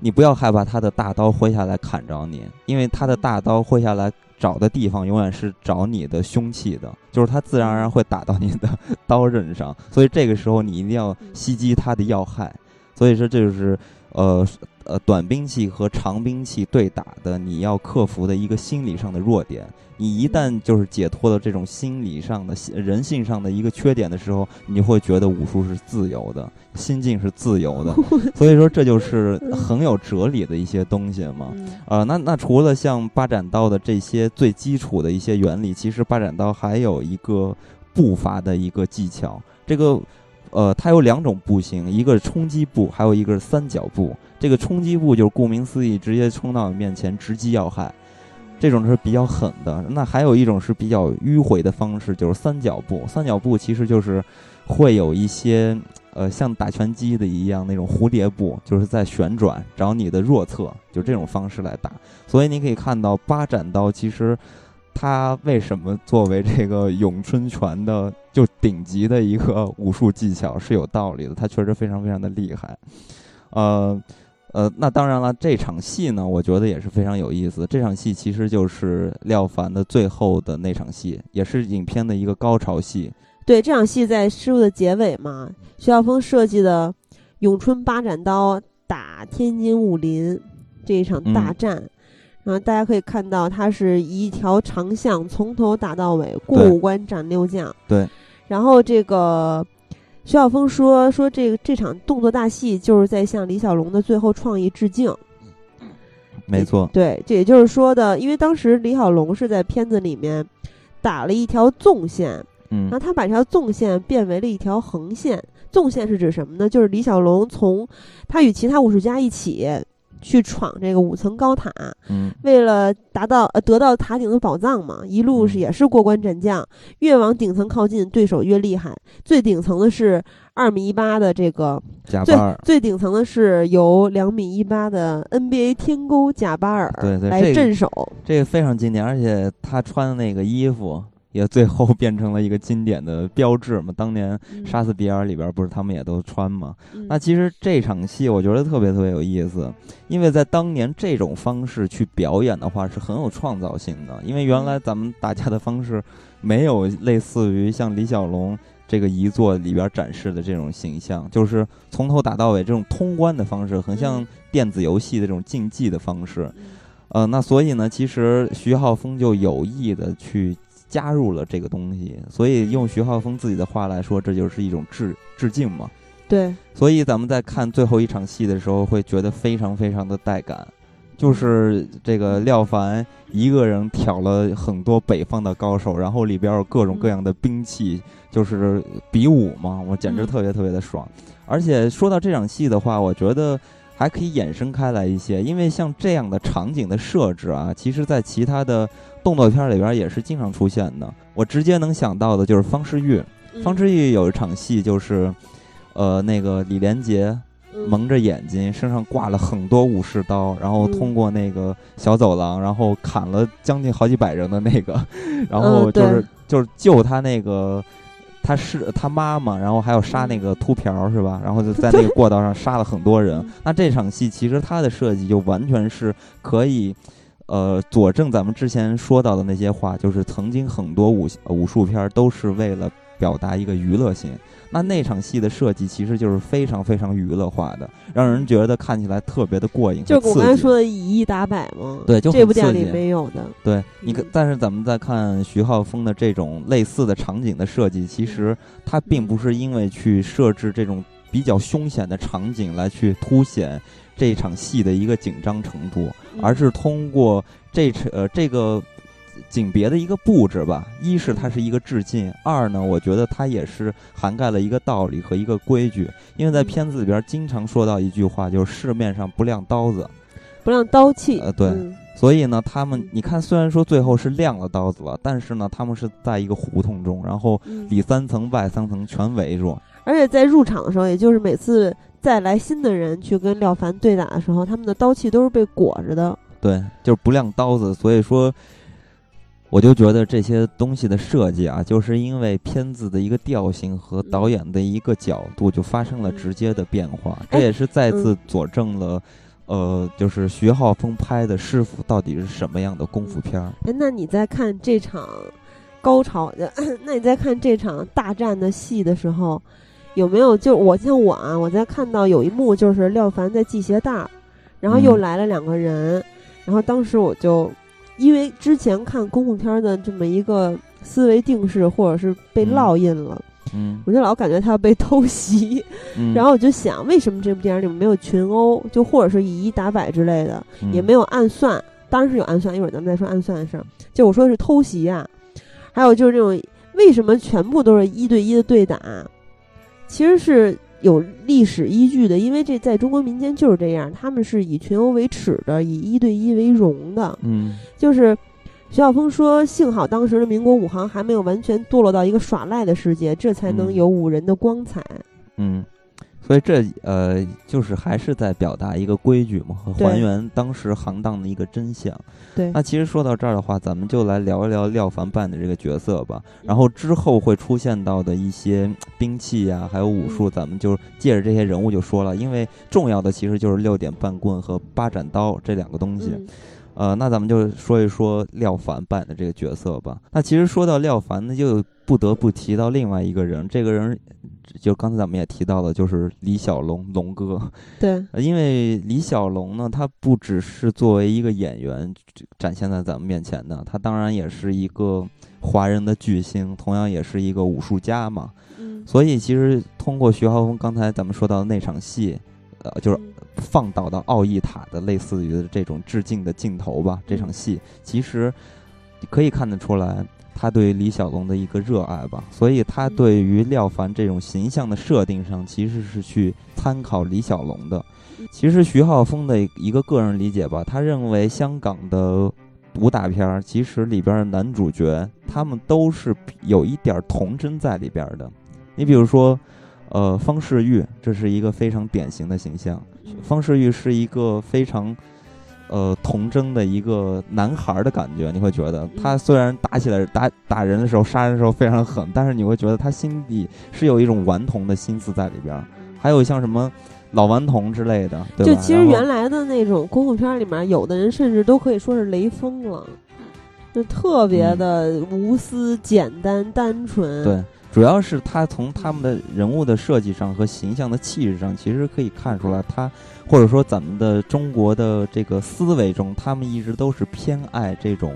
你不要害怕他的大刀挥下来砍着你，因为他的大刀挥下来。找的地方永远是找你的凶器的，就是他自然而然会打到你的 刀刃上，所以这个时候你一定要袭击他的要害。所以说这就是，呃呃，短兵器和长兵器对打的，你要克服的一个心理上的弱点。你一旦就是解脱了这种心理上的、人性上的一个缺点的时候，你会觉得武术是自由的，心境是自由的。所以说，这就是很有哲理的一些东西嘛。呃，那那除了像八斩刀的这些最基础的一些原理，其实八斩刀还有一个步伐的一个技巧。这个，呃，它有两种步型，一个是冲击步，还有一个是三角步。这个冲击步就是顾名思义，直接冲到你面前，直击要害。这种是比较狠的，那还有一种是比较迂回的方式，就是三角步。三角步其实就是会有一些呃，像打拳击的一样那种蝴蝶步，就是在旋转找你的弱侧，就这种方式来打。所以你可以看到八斩刀其实。他为什么作为这个咏春拳的就顶级的一个武术技巧是有道理的，他确实非常非常的厉害。呃呃，那当然了，这场戏呢，我觉得也是非常有意思。这场戏其实就是廖凡的最后的那场戏，也是影片的一个高潮戏。对，这场戏在师傅的结尾嘛，徐晓峰设计的咏春八斩刀打天津武林这一场大战，然后大家可以看到，它是一条长巷从头打到尾，过五关斩六将。对，然后这个。徐晓峰说：“说这个这场动作大戏就是在向李小龙的最后创意致敬。”没错，对，这也就是说的，因为当时李小龙是在片子里面打了一条纵线，嗯，然后他把这条纵线变为了一条横线。纵线是指什么呢？就是李小龙从他与其他武术家一起。去闯这个五层高塔，嗯，为了达到呃得到塔顶的宝藏嘛，一路是也是过关斩将，越往顶层靠近，对手越厉害。最顶层的是二米一八的这个贾巴尔，最顶层的是由两米一八的 NBA 天勾贾巴尔对对来镇守，这个非常经典，而且他穿的那个衣服。也最后 变成了一个经典的标志嘛。当年《杀死比尔》里边不是他们也都穿吗？那其实这场戏我觉得特别特别有意思，因为在当年这种方式去表演的话是很有创造性的。因为原来咱们打架的方式没有类似于像李小龙这个遗作里边展示的这种形象，就是从头打到尾这种通关的方式，很像电子游戏的这种竞技的方式。呃，那所以呢，其实徐浩峰就有意的去。加入了这个东西，所以用徐浩峰自己的话来说，这就是一种致致敬嘛。对，所以咱们在看最后一场戏的时候，会觉得非常非常的带感。就是这个廖凡一个人挑了很多北方的高手，然后里边有各种各样的兵器，就是比武嘛，我简直特别特别的爽。而且说到这场戏的话，我觉得还可以衍生开来一些，因为像这样的场景的设置啊，其实在其他的。动作片里边也是经常出现的。我直接能想到的就是方世玉。方世玉有一场戏，就是，呃，那个李连杰蒙着眼睛，身上挂了很多武士刀，然后通过那个小走廊，然后砍了将近好几百人的那个，然后就是就是救他那个，他是他妈妈，然后还有杀那个秃瓢是吧？然后就在那个过道上杀了很多人。那这场戏其实他的设计就完全是可以。呃，佐证咱们之前说到的那些话，就是曾经很多武武术片都是为了表达一个娱乐性。那那场戏的设计其实就是非常非常娱乐化的，让人觉得看起来特别的过瘾。就我刚才说的以一打百吗？对，就这部电影里没有的。对，你看，但是咱们再看徐浩峰的这种类似的场景的设计，其实他并不是因为去设置这种比较凶险的场景来去凸显。这场戏的一个紧张程度，而是通过这呃这个景别的一个布置吧。一是它是一个致敬，二呢，我觉得它也是涵盖了一个道理和一个规矩。因为在片子里边经常说到一句话，就是市面上不亮刀子，不亮刀器。呃，对。所以呢，他们你看，虽然说最后是亮了刀子了，但是呢，他们是在一个胡同中，然后里三层外三层全围住。而且在入场的时候，也就是每次。再来新的人去跟廖凡对打的时候，他们的刀器都是被裹着的。对，就是不亮刀子。所以说，我就觉得这些东西的设计啊，就是因为片子的一个调性和导演的一个角度，就发生了直接的变化。这也是再次佐证了，呃，就是徐浩峰拍的师傅到底是什么样的功夫片儿。哎，那你在看这场高潮，那你在看这场大战的戏的时候？有没有就我像我啊，我在看到有一幕就是廖凡在系鞋带儿，然后又来了两个人，然后当时我就因为之前看公共片的这么一个思维定式，或者是被烙印了，嗯，我就老感觉他要被偷袭，然后我就想为什么这部电影里面没有群殴，就或者是以一打百之类的，也没有暗算，当然是有暗算，一会儿咱们再说暗算的事儿，就我说的是偷袭啊，还有就是这种为什么全部都是一对一的对打？其实是有历史依据的，因为这在中国民间就是这样，他们是以群殴为耻的，以一对一为荣的。嗯，就是徐晓峰说，幸好当时的民国武行还没有完全堕落到一个耍赖的世界，这才能有武人的光彩。嗯，所以这呃，就是还是在表达一个规矩嘛，和还原当时行当的一个真相。对，那其实说到这儿的话，咱们就来聊一聊廖凡扮的这个角色吧。然后之后会出现到的一些嗯兵器呀、还有武术，咱们就借着这些人物就说了。因为重要的其实就是六点半棍和八斩刀这两个东西。嗯呃，那咱们就说一说廖凡扮的这个角色吧。那其实说到廖凡呢，就不得不提到另外一个人，这个人就刚才咱们也提到的，就是李小龙，龙哥。对，呃因为李小龙呢，他不只是作为一个演员展现在咱们面前的，他当然也是一个华人的巨星，同样也是一个武术家嘛。嗯，所以其实通过徐浩峰刚才咱们说到的那场戏，呃，就是嗯放倒到奥义塔的类似于这种致敬的镜头吧。这场戏其实可以看得出来，他对李小龙的一个热爱吧。所以他对于廖凡这种形象的设定上，其实是去参考李小龙的。其实徐浩峰的一个个人理解吧，他认为香港的武打片儿，其实里边的男主角他们都是有一点童真在里边的。你比如说，呃，方世玉，这是一个非常典型的形象。方世玉是一个非常，呃，童真的一个男孩儿的感觉。你会觉得他虽然打起来打打人的时候、杀人的时候非常狠，但是你会觉得他心底是有一种顽童的心思在里边儿。还有像什么老顽童之类的，对吧？就其实原来的那种功夫片里面，有的人甚至都可以说是雷锋了，就特别的无私、简单、单纯。对，主要是他从他们的人物的设计上和形象的气质上，其实可以看出来他，或者说咱们的中国的这个思维中，他们一直都是偏爱这种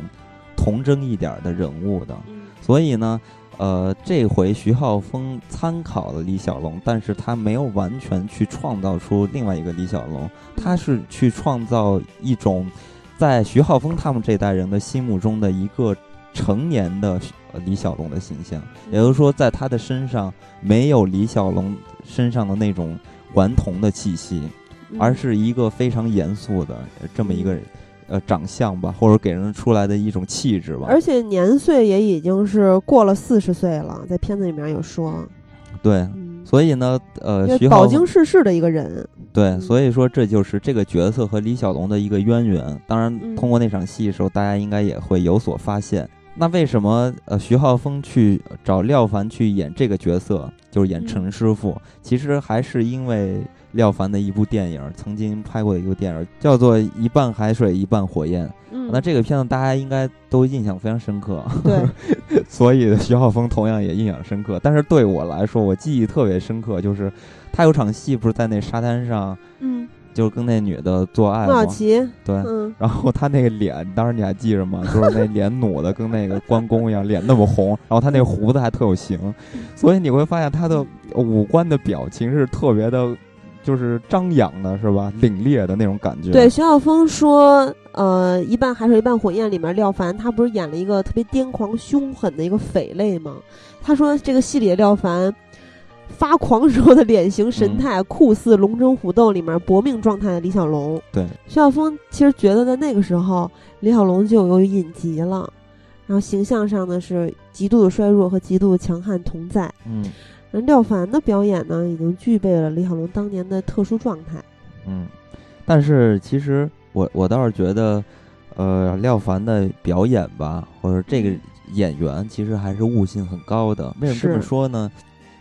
童真一点儿的人物的。嗯，所以呢，呃，这回徐浩峰参考了李小龙，但是他没有完全去创造出另外一个李小龙，他是去创造一种在徐浩峰他们这代人的心目中的一个成年的呃李小龙的形象，也就是说，在他的身上没有李小龙身上的那种顽童的气息，嗯而是一个非常严肃的呃这么一个呃长相吧，或者给人出来的一种气质吧。而且年岁也已经是过了四十岁了，在片子里面有说，对，嗯，所以呢，呃，徐浩饱经世事的一个人，对，嗯所以说这就是这个角色和李小龙的一个渊源。当然，嗯通过那场戏的时候，大家应该也会有所发现。那为什么呃徐浩峰去找廖凡去演这个角色，就是演嗯陈师傅？其实还是因为廖凡的一部电影，曾经拍过的一部电影，叫做《一半海水一半火焰》。嗯，那这个片子大家应该都印象非常深刻。对，所以徐浩峰同样也印象深刻。但是对我来说，我记忆特别深刻，就是他有场戏不是在那沙滩上，嗯，就是跟那女的做爱吗？孟小琪，对。嗯，然后他那个脸，当时你还记着吗？就是那脸努的跟那个关公一样，脸那么红，然后他那胡子还特有型，所以你会发现他的五官的表情是特别的，就是张扬的，是吧？凛冽的那种感觉。对，徐晓峰说，呃，一半海水一半火焰里面，廖凡他不是演了一个特别癫狂凶狠的一个匪类吗？他说这个戏里的廖凡发狂时候的脸型神态，酷似《龙争虎斗》里面搏命状态的李小龙。对，徐晓峰其实觉得在那个时候，李小龙就有隐疾了，然后形象上呢是极度的衰弱和极度的强悍同在。嗯而廖凡的表演呢，已经具备了李小龙当年的特殊状态。嗯，但是其实我我倒是觉得，呃，廖凡的表演吧，或者这个演员其实还是悟性很高的。为什么这么说呢？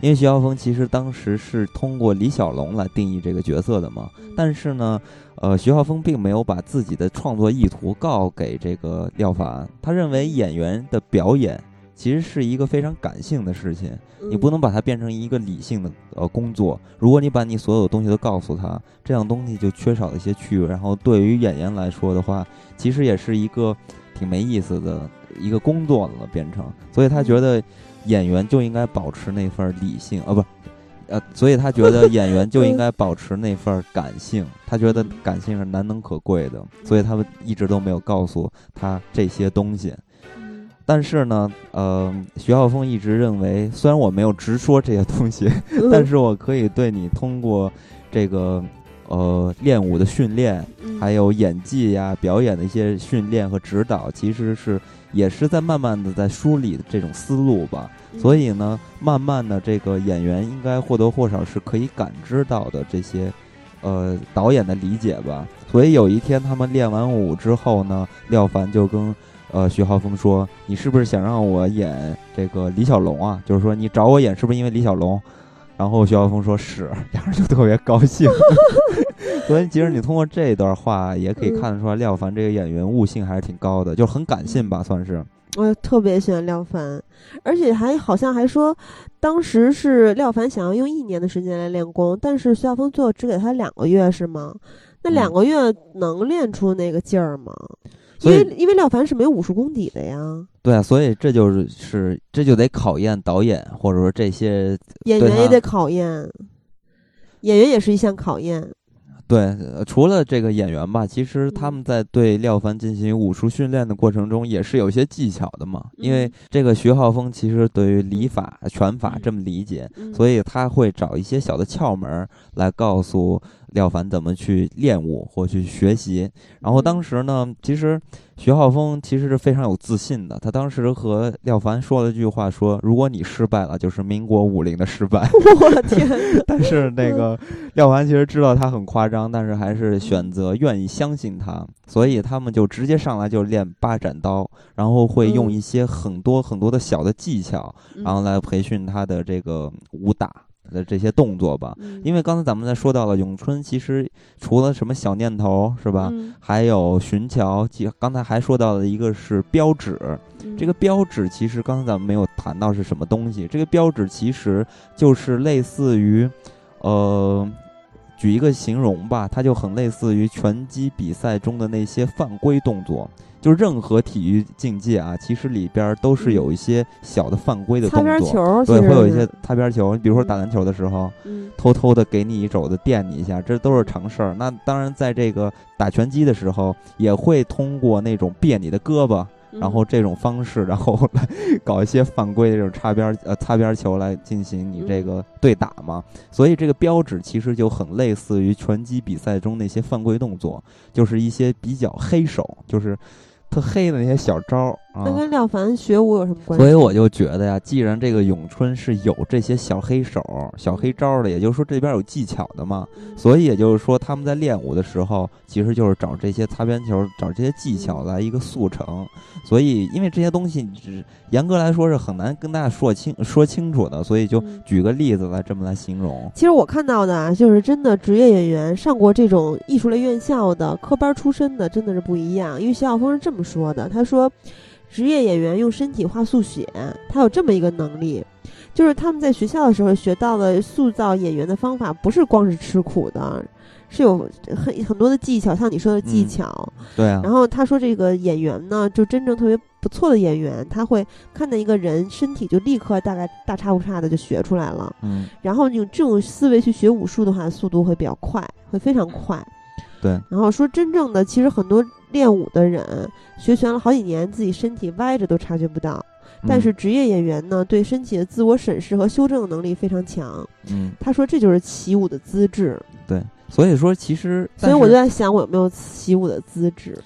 因为徐浩峰其实当时是通过李小龙来定义这个角色的嘛。但是呢，呃，徐浩峰并没有把自己的创作意图告给这个廖凡，他认为演员的表演其实是一个非常感性的事情，你不能把它变成一个理性的呃工作。如果你把你所有的东西都告诉他，这样东西就缺少了一些趣味。然后对于演员来说的话，其实也是一个挺没意思的一个工作了，变成。所以他觉得演员就应该保持那份理性，啊，不是。呃，所以他觉得演员就应该保持那份感性，他觉得感性是难能可贵的，所以他们一直都没有告诉他这些东西。嗯但是呢，呃，徐浩峰一直认为，虽然我没有直说这些东西，但是我可以对你通过这个呃练舞的训练，还有演技呀、表演的一些训练和指导，其实是也是在慢慢的在梳理这种思路吧。所以呢，慢慢的这个演员应该或多或少是可以感知到的这些，呃，导演的理解吧。所以有一天他们练完舞之后呢，廖凡就跟呃徐浩峰说：“你是不是想让我演这个李小龙啊？就是说你找我演是不是因为李小龙？”然后徐浩峰说是，两人就特别高兴。所以其实你通过这段话也可以看得出来，廖凡这个演员悟性还是挺高的，就很感性吧，算是。我特别喜欢廖凡，而且还好像还说，当时是廖凡想要用一年的时间来练功，但是徐浩峰最后只给他两个月，是吗？那两个月能练出那个劲儿吗？因为因为廖凡是没有武术功底的呀。对啊，所以这就是是这就得考验导演，或者说这些演员也得考验，演员也是一项考验。对，除了这个演员吧，其实他们在对廖凡进行武术训练的过程中，也是有些技巧的嘛。因为这个徐浩峰其实对于礼法、拳法这么理解，所以他会找一些小的窍门来告诉。廖凡怎么去练武或去学习？然后当时呢，其实徐浩峰其实是非常有自信的。他当时和廖凡说了一句话：“说如果你失败了，就是民国武林的失败。”我的天！但是那个廖凡其实知道他很夸张，但是还是选择愿意相信他，所以他们就直接上来就练八斩刀，然后会用一些很多很多的小的技巧，然后来培训他的这个武打。的这些动作吧，因为刚才咱们在说到了咏春，其实除了什么小念头是吧，还有寻桥，刚才还说到了一个是标指，这个标指其实刚才咱们没有谈到是什么东西，这个标指其实就是类似于，呃，举一个形容吧，它就很类似于拳击比赛中的那些犯规动作。就任何体育竞技啊，其实里边都是有一些小的犯规的动作，对，会有一些擦边球。你比如说打篮球的时候，偷偷的给你一肘子垫你一下，这都是常事儿。那当然，在这个打拳击的时候，也会通过那种别你的胳膊，然后这种方式，然后来搞一些犯规的这种擦边呃擦边球来进行你这个对打嘛。所以这个标志其实就很类似于拳击比赛中那些犯规动作，就是一些比较黑手，就是。特黑的那些小招儿，那跟廖凡学武有什么关系？所以我就觉得呀，既然这个咏春是有这些小黑手、小黑招的，也就是说这边有技巧的嘛，所以也就是说他们在练武的时候，其实就是找这些擦边球、找这些技巧来一个速成。所以，因为这些东西，只严格来说是很难跟大家说清、说清楚的，所以就举个例子来这么来形容。其实我看到的啊，就是真的职业演员上过这种艺术类院校的科班出身的，真的是不一样。因为徐晓峰是这么。说的，他说，职业演员用身体画速写，他有这么一个能力，就是他们在学校的时候学到的塑造演员的方法，不是光是吃苦的，是有很很多的技巧，像你说的技巧，对啊。然后他说，这个演员呢，就真正特别不错的演员，他会看到一个人身体就立刻大概大差不差的就学出来了，嗯。然后用这种思维去学武术的话，速度会比较快，会非常快。对。然后说，真正的其实很多。练武的人学拳了好几年，自己身体歪着都察觉不到。但是职业演员呢，对身体的自我审视和修正能力非常强。嗯，他说这就是起舞的资质。对，所以说其实，所以我就在想，我有没有起舞的资质？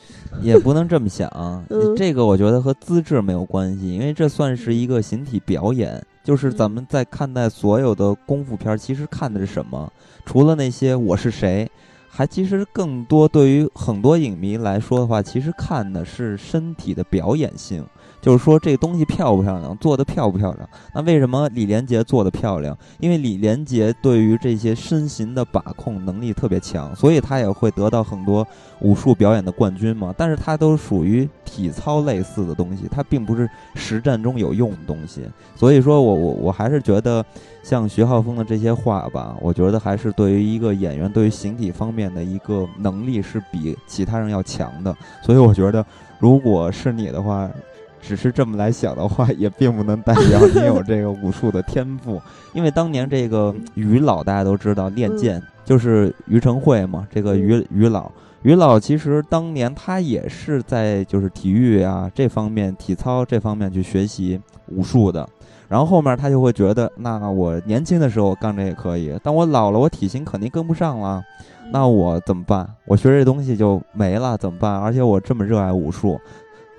也不能这么想，这个我觉得和资质没有关系，因为这算是一个形体表演。就是咱们在看待所有的功夫片，其实看的是什么？除了那些我是谁。还其实更多对于很多影迷来说的话，其实看的是身体的表演性。就是说这个东西漂不漂亮，做的漂不漂亮？那为什么李连杰做的漂亮？因为李连杰对于这些身形的把控能力特别强，所以他也会得到很多武术表演的冠军嘛。但是他都属于体操类似的东西，他并不是实战中有用的东西。所以说我我我还是觉得，像徐浩峰的这些话吧，我觉得还是对于一个演员对于形体方面的一个能力是比其他人要强的。所以我觉得，如果是你的话。只是这么来想的话，也并不能代表你有这个武术的天赋，因为当年这个于老大家都知道练剑就是于承惠嘛，这个于于老于老其实当年他也是在就是体育啊这方面体操这方面去学习武术的，然后后面他就会觉得，那我年轻的时候干这也可以，但我老了，我体型肯定跟不上了，那我怎么办？我学这东西就没了，怎么办？而且我这么热爱武术。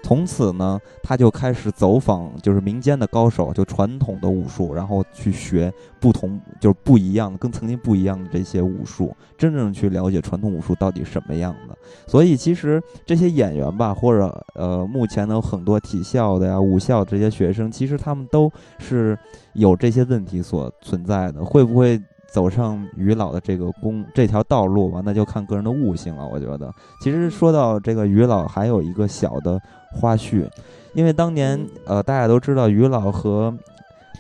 从此呢，他就开始走访，就是民间的高手，就传统的武术，然后去学不同，就是不一样的，跟曾经不一样的这些武术，真正去了解传统武术到底什么样的。所以，其实这些演员吧，或者呃，目前呢，很多体校的呀、武校这些学生，其实他们都是有这些问题所存在的。会不会走上于老的这个公这条道路吧？那就看个人的悟性了。我觉得，其实说到这个于老，还有一个小的。花絮，因为当年呃，大家都知道于老和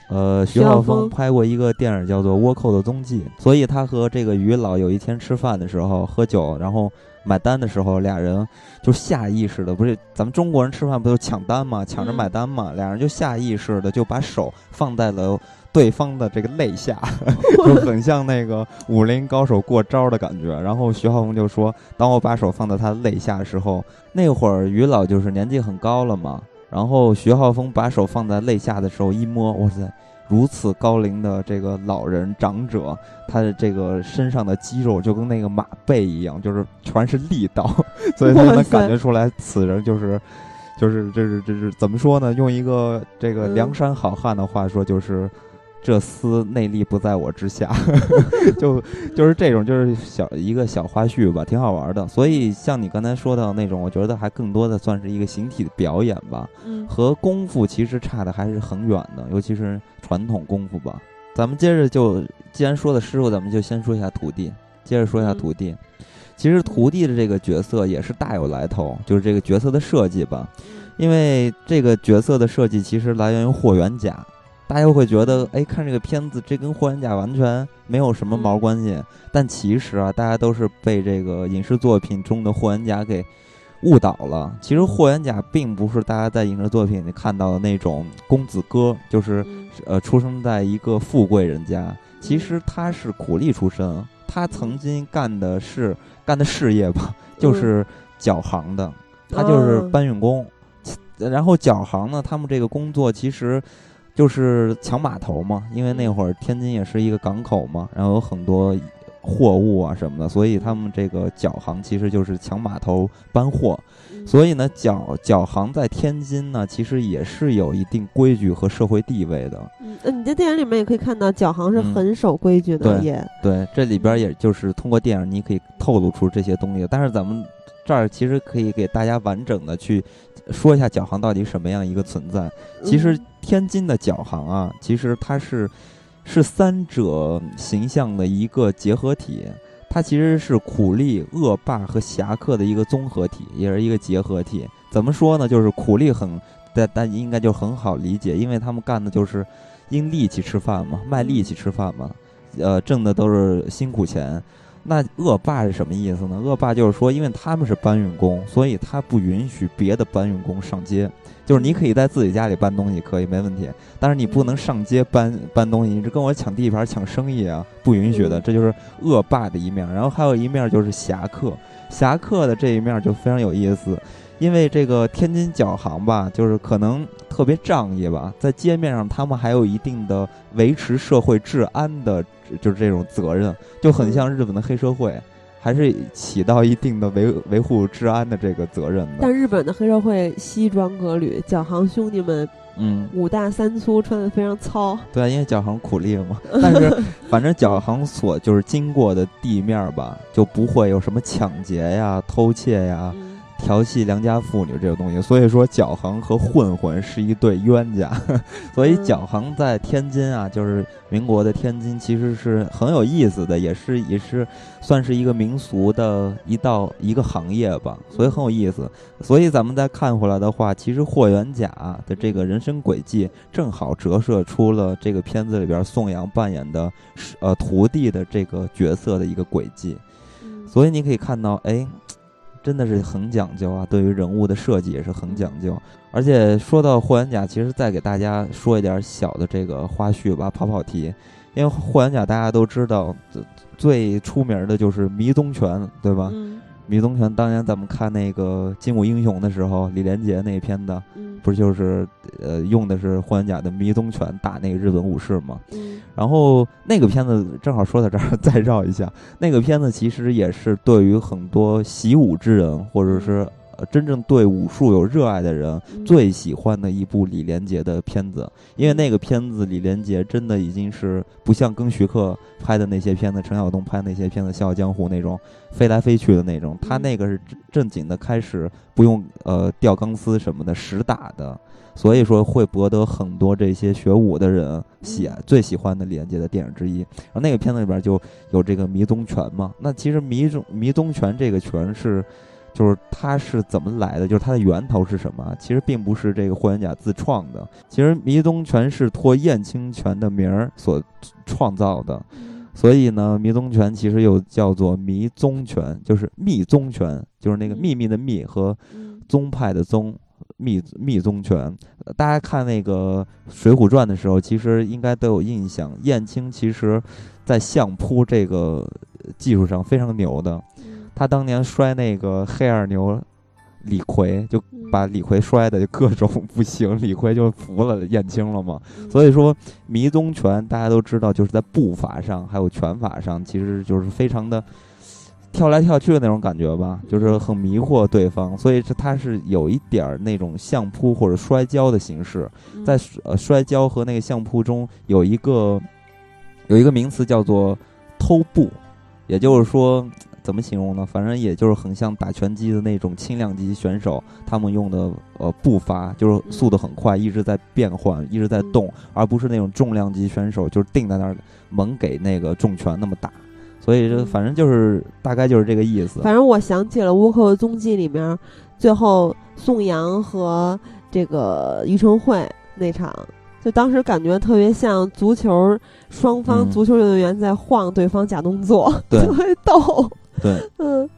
呃徐浩峰拍过一个电影叫做《倭寇的踪迹》，所以他和这个于老有一天吃饭的时候喝酒，然后买单的时候，俩人就下意识的，不是咱们中国人吃饭不都抢单嘛？抢着买单嘛？俩人就下意识的就把手放在了。对方的这个肋下，就很像那个武林高手过招的感觉。然后徐浩峰就说：“当我把手放在他肋下的时候，那会儿于老就是年纪很高了嘛。然后徐浩峰把手放在肋下的时候，一摸，哇塞，如此高龄的这个老人长者，他的这个身上的肌肉就跟那个马背一样，就是全是力道，所以他能感觉出来此人就是，就是这是这是怎么说呢？用一个这个梁山好汉的话说，就是。”这厮内力不在我之下，就就是这种，就是小一个小花絮吧，挺好玩的。所以像你刚才说到那种，我觉得还更多的算是一个形体的表演吧，和功夫其实差的还是很远的，尤其是传统功夫吧。咱们接着就，既然说的师傅，咱们就先说一下徒弟。接着说一下徒弟，其实徒弟的这个角色也是大有来头，就是这个角色的设计吧，因为这个角色的设计其实来源于霍元甲。大家又会觉得，哎，看这个片子，这跟霍元甲完全没有什么毛关系。但其实啊，大家都是被这个影视作品中的霍元甲给误导了。其实霍元甲并不是大家在影视作品里看到的那种公子哥，就是呃，出生在一个富贵人家。其实他是苦力出身，他曾经干的是干的事业吧，就是脚行的，他就是搬运工。然后脚行呢，他们这个工作其实。就是抢码头嘛，因为那会儿天津也是一个港口嘛，然后有很多货物啊什么的，所以他们这个脚行其实就是抢码头搬货。所以呢，脚脚行在天津呢，其实也是有一定规矩和社会地位的。嗯，你在电影里面也可以看到，脚行是很守规矩的。对对，这里边也就是通过电影，你可以透露出这些东西。但是咱们这儿其实可以给大家完整的去。说一下脚行到底什么样一个存在？其实天津的脚行啊，其实它是是三者形象的一个结合体，它其实是苦力、恶霸和侠客的一个综合体，也是一个结合体。怎么说呢？就是苦力很，但但应该就很好理解，因为他们干的就是因力气吃饭嘛，卖力气吃饭嘛，呃，挣的都是辛苦钱。那恶霸是什么意思呢？恶霸就是说，因为他们是搬运工，所以他不允许别的搬运工上街。就是你可以在自己家里搬东西，可以没问题，但是你不能上街搬搬东西，你这跟我抢地盘、抢生意啊，不允许的。这就是恶霸的一面。然后还有一面就是侠客，侠客的这一面就非常有意思。因为这个天津脚行吧，就是可能特别仗义吧，在街面上他们还有一定的维持社会治安的，就是这种责任，就很像日本的黑社会，还是起到一定的维维护治安的这个责任的。但日本的黑社会西装革履，脚行兄弟们，嗯，五大三粗，穿的非常糙。对，因为脚行苦力嘛。但是反正脚行所就是经过的地面吧，就不会有什么抢劫呀、偷窃呀。调戏良家妇女这个东西，所以说脚行和混混是一对冤家，所以脚行在天津啊，就是民国的天津，其实是很有意思的，也是也是算是一个民俗的一道一个行业吧，所以很有意思。所以咱们再看回来的话，其实霍元甲的这个人生轨迹，正好折射出了这个片子里边宋阳扮演的呃徒弟的这个角色的一个轨迹，所以你可以看到，哎。真的是很讲究啊，对于人物的设计也是很讲究。而且说到霍元甲，其实再给大家说一点小的这个花絮吧，跑跑题。因为霍元甲大家都知道，最出名的就是迷踪拳，对吧？迷踪拳当年咱们看那个《精武英雄》的时候，李连杰那片子，嗯。不是就是呃用的是霍元甲的迷踪拳打那个日本武士吗？嗯。然后那个片子正好说到这儿，再绕一下，那个片子其实也是对于很多习武之人，或者是呃真正对武术有热爱的人嗯最喜欢的一部李连杰的片子，因为那个片子李连杰真的已经是不像跟徐克拍的那些片子，陈晓东拍那些片子《笑傲江湖》那种飞来飞去的那种，他嗯那个是正正经的开始不用呃吊钢丝什么的实打的。所以说会博得很多这些学武的人喜爱最喜欢的李连杰的电影之一。然后那个片子里边就有这个迷踪拳嘛。那其实迷踪迷踪拳这个拳是，就是它是怎么来的？就是它的源头是什么？其实并不是这个霍元甲自创的。其实迷踪拳是托燕青拳的名儿所创造的。所以呢，迷踪拳其实又叫做迷踪拳，就是密宗拳，就是那个秘密的密和嗯宗派的宗，密密宗拳。呃大家看那个《水浒传》的时候，其实应该都有印象，燕青其实在相扑这个呃技术上非常牛的。嗯他当年摔那个黑二牛李逵，就嗯把李逵摔的就各种不行，李逵就服了燕青了嘛。嗯所以说，迷踪拳大家都知道，就是在步法上还有拳法上，其实就是非常的跳来跳去的那种感觉吧，就是很迷惑对方。所以这它是有一点儿那种相扑或者摔跤的形式，嗯在呃摔跤和那个相扑中有一个有一个名词叫做偷步，也就是说。怎么形容呢？反正也就是很像打拳击的那种轻量级选手，他们用的呃步伐就是速度很快，一直在变换，一直在动，而不是那种重量级选手就是定在那儿猛给那个重拳那么打。所以这嗯反正就是大概就是这个意思。反正我想起了《倭寇的踪迹》里面，最后宋阳和这个于承惠那场，就当时感觉特别像足球双方嗯足球运动员在晃对方假动作，对 特别逗。对，嗯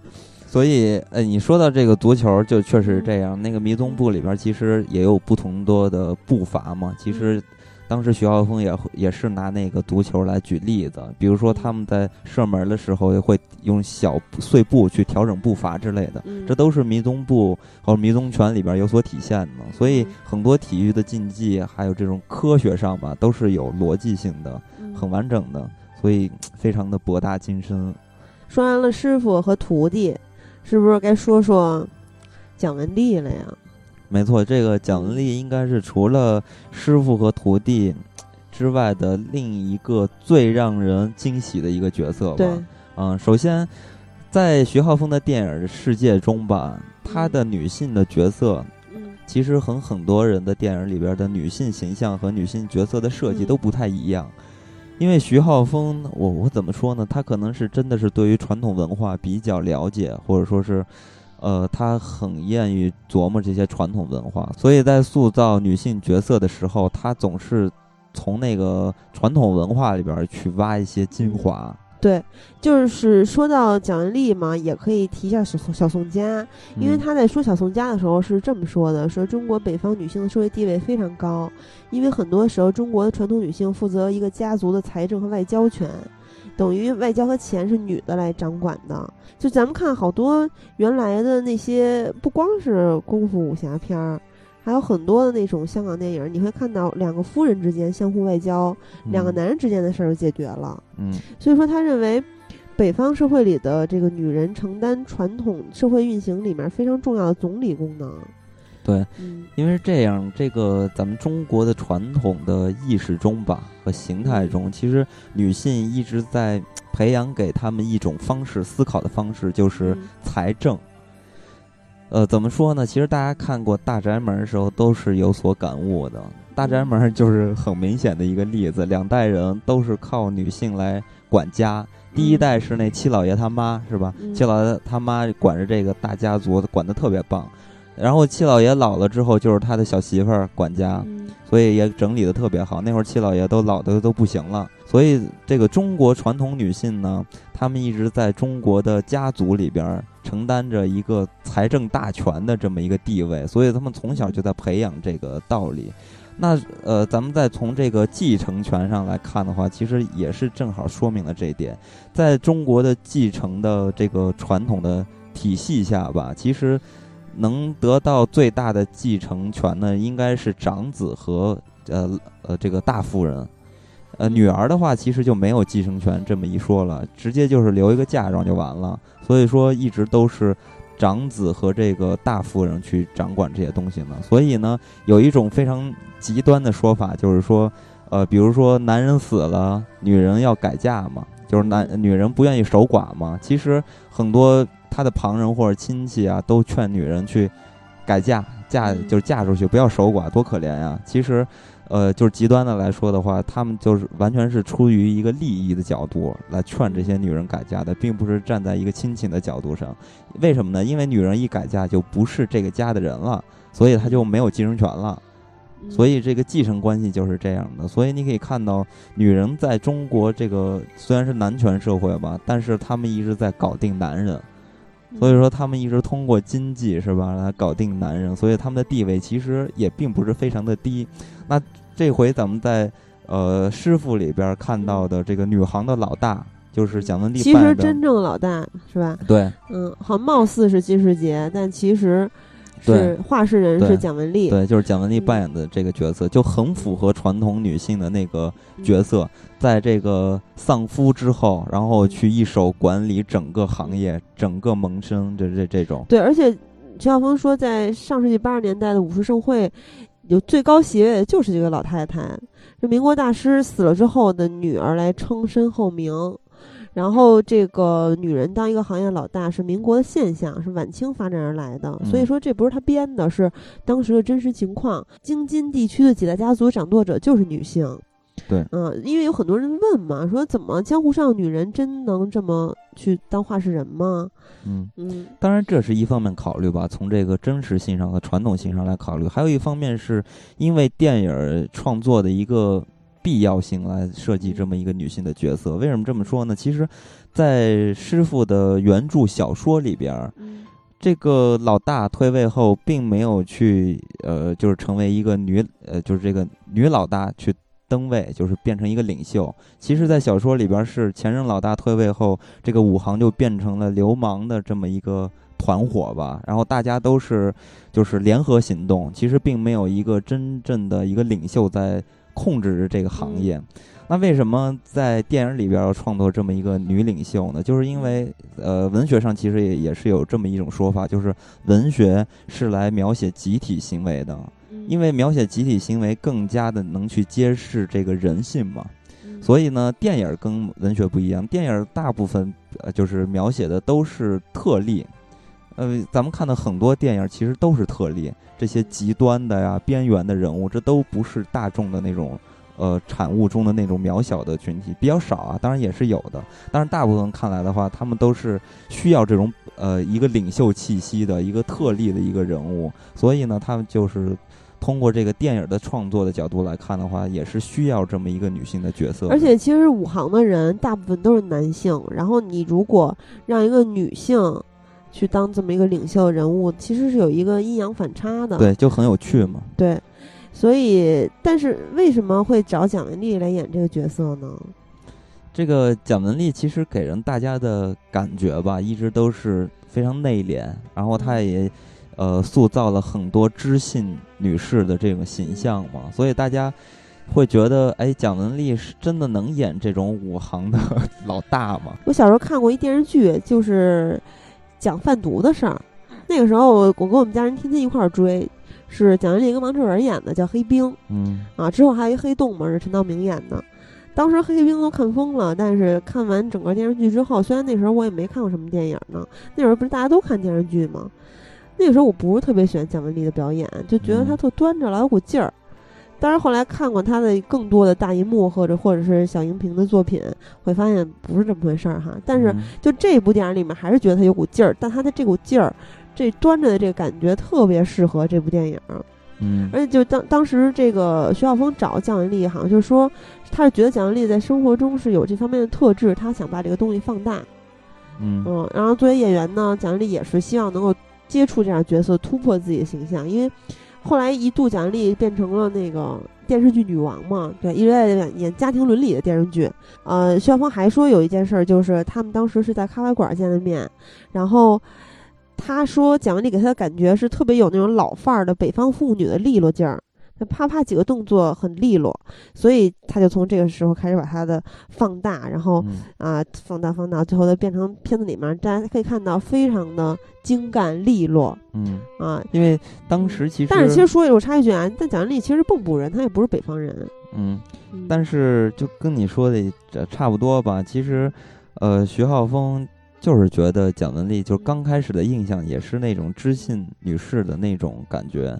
所以，呃，你说到这个足球，就确实是这样。那个迷踪步里边其实也有不同多的步伐嘛。其实，当时徐浩峰也也是拿那个足球来举例子，比如说他们在射门的时候会用小碎步去调整步伐之类的，嗯，这都是迷踪步和迷踪拳里边有所体现的。所以嗯很多体育的竞技还有这种科学上吧，都是有逻辑性的，嗯很完整的，所以非常的博大精深。说完了师傅和徒弟，是不是该说说蒋雯丽了呀？没错，这个蒋雯丽应该是除了师傅和徒弟之外的另一个最让人惊喜的一个角色吧。对，嗯，首先在徐浩峰的电影世界中吧，他的女性的角色嗯其实和很多人的电影里边的女性形象和女性角色的设计嗯都不太一样。因为徐浩峰，我我怎么说呢？他可能是真的是对于传统文化比较了解，或者说是，呃，他很愿意琢磨这些传统文化，所以在塑造女性角色的时候，他总是从那个传统文化里边儿去挖一些精华。对，就是说到蒋雯丽嘛，也可以提一下小宋小宋佳，因为她在说小宋佳的时候是这么说的：说中国北方女性的社会地位非常高，因为很多时候中国的传统女性负责一个家族的财政和外交权，等于外交和钱是女的来掌管的。就咱们看好多原来的那些，不光是功夫武侠片儿。还有很多的那种香港电影，你会看到两个夫人之间相互外交，两个嗯男人之间的事儿就解决了。嗯所以说，他认为北方社会里的这个女人承担传统社会运行里面非常重要的总理功能。对，嗯因为是这样，这个咱们中国的传统的意识中吧和形态中，其实女性一直在培养给他们一种方式思考的方式，就是嗯财政。呃，怎么说呢？其实大家看过《大宅门》的时候都是有所感悟的。《大宅门》就是很明显的一个例子，两代人都是靠女性来管家。第一代是那七老爷他妈，是吧？嗯七老爷他妈管着这个大家族，管得特别棒。然后七老爷老了之后，就是他的小媳妇儿管家。嗯所以也整理的特别好。那会儿七老爷都老的都不行了，所以这个中国传统女性呢，她们一直在中国的家族里边儿承担着一个财政大权的这么一个地位，所以她们从小就在培养这个道理。那呃，咱们再从这个继承权上来看的话，其实也是正好说明了这一点。在中国的继承的这个传统的体系下吧，其实能得到最大的继承权呢，应该是长子和呃呃这个大夫人。呃，女儿的话其实就没有继承权这么一说了，直接就是留一个嫁妆就完了。所以说一直都是长子和这个大夫人去掌管这些东西呢。所以呢，有一种非常极端的说法，就是说，呃，比如说男人死了，女人要改嫁嘛，就是男女人不愿意守寡嘛。其实很多他的旁人或者亲戚啊，都劝女人去改嫁，嫁就是嫁出去，不要守寡，多可怜呀。其实。呃，就是极端的来说的话，他们就是完全是出于一个利益的角度来劝这些女人改嫁的，并不是站在一个亲情的角度上。为什么呢？因为女人一改嫁就不是这个家的人了，所以她就没有继承权了。所以这个继承关系就是这样的。所以你可以看到，女人在中国这个虽然是男权社会吧，但是他们一直在搞定男人。所以说，他们一直通过经济是吧来搞定男人，所以他们的地位其实也并不是非常的低。那这回咱们在呃师傅里边看到的这个女行的老大，就是蒋雯丽。其实真正老大是吧？对，嗯，好，貌似是金世杰，但其实是画事人是蒋雯丽。对，就是蒋雯丽扮演的这个角色，就很符合传统女性的那个角色，在这个丧夫之后，然后去一手管理整个行业、整个萌生这这这种。对，而且陈晓峰说，在上世纪八十年代的武术盛会。有最高席位的就是这个老太太，这民国大师死了之后的女儿来称身后名，然后这个女人当一个行业老大是民国的现象，是晚清发展而来的，所以说这不是他编的，是当时的真实情况。京津地区的几大家族掌舵者就是女性。对，嗯，因为有很多人问嘛，说怎么江湖上女人真能这么去当话事人吗？嗯嗯，当然这是一方面考虑吧，从这个真实性上和传统性上来考虑，还有一方面是因为电影创作的一个必要性来设计这么一个女性的角色。为什么这么说呢？其实，在师傅的原著小说里边，这个老大退位后，并没有去呃，就是成为一个女呃，就是这个女老大去。登位就是变成一个领袖。其实，在小说里边是前任老大退位后，这个武行就变成了流氓的这么一个团伙吧。然后大家都是就是联合行动，其实并没有一个真正的一个领袖在控制着这个行业。那为什么在电影里边要创作这么一个女领袖呢？就是因为呃，文学上其实也也是有这么一种说法，就是文学是来描写集体行为的。因为描写集体行为更加的能去揭示这个人性嘛，所以呢，电影跟文学不一样。电影大部分呃就是描写的都是特例，呃，咱们看的很多电影其实都是特例，这些极端的呀、边缘的人物，这都不是大众的那种呃产物中的那种渺小的群体，比较少啊。当然也是有的，但是大部分看来的话，他们都是需要这种呃一个领袖气息的一个特例的一个人物，所以呢，他们就是。通过这个电影的创作的角度来看的话，也是需要这么一个女性的角色。而且，其实武行的人大部分都是男性，然后你如果让一个女性去当这么一个领袖人物，其实是有一个阴阳反差的。对，就很有趣嘛。对，所以，但是为什么会找蒋雯丽来演这个角色呢？这个蒋雯丽其实给人大家的感觉吧，一直都是非常内敛，然后她也。呃，塑造了很多知性女士的这种形象嘛，所以大家会觉得，哎，蒋雯丽是真的能演这种武行的 老大吗？我小时候看过一电视剧，就是讲贩毒的事儿。那个时候，我跟我们家人天天一块儿追，是蒋雯丽跟王志文演的，叫《黑冰》。嗯。啊，之后还有一《黑洞》嘛，是陈道明演的。当时《黑冰》都看疯了，但是看完整个电视剧之后，虽然那时候我也没看过什么电影呢，那时候不是大家都看电视剧吗？那个时候我不是特别喜欢蒋雯丽的表演，就觉得她特端着，老有股劲儿。但是后来看过他的更多的大银幕或者或者是小荧屏的作品，会发现不是这么回事儿哈。但是就这部电影里面，还是觉得他有股劲儿。但他的这股劲儿，这端着的这个感觉，特别适合这部电影。嗯，而且就当当时这个徐晓峰找蒋雯丽，好像就是说他是觉得蒋雯丽在生活中是有这方面的特质，他想把这个东西放大。嗯嗯，然后作为演员呢，蒋雯丽也是希望能够。接触这样角色，突破自己的形象，因为后来一度蒋雯丽变成了那个电视剧女王嘛，对，一直在演家庭伦理的电视剧。呃，徐晓峰还说有一件事儿，就是他们当时是在咖啡馆见的面，然后他说蒋雯丽给他的感觉是特别有那种老范儿的北方妇女的利落劲儿。啪啪几个动作很利落，所以他就从这个时候开始把它的放大，然后啊放大放大，最后再变成片子里面大家可以看到非常的精干利落。嗯啊，因为当时其实，但是其实说一句我插一句啊，但蒋雯丽其实蚌埠人，她也不是北方人。嗯，但是就跟你说的这差不多吧。其实，呃，徐浩峰就是觉得蒋雯丽就刚开始的印象也是那种知性女士的那种感觉，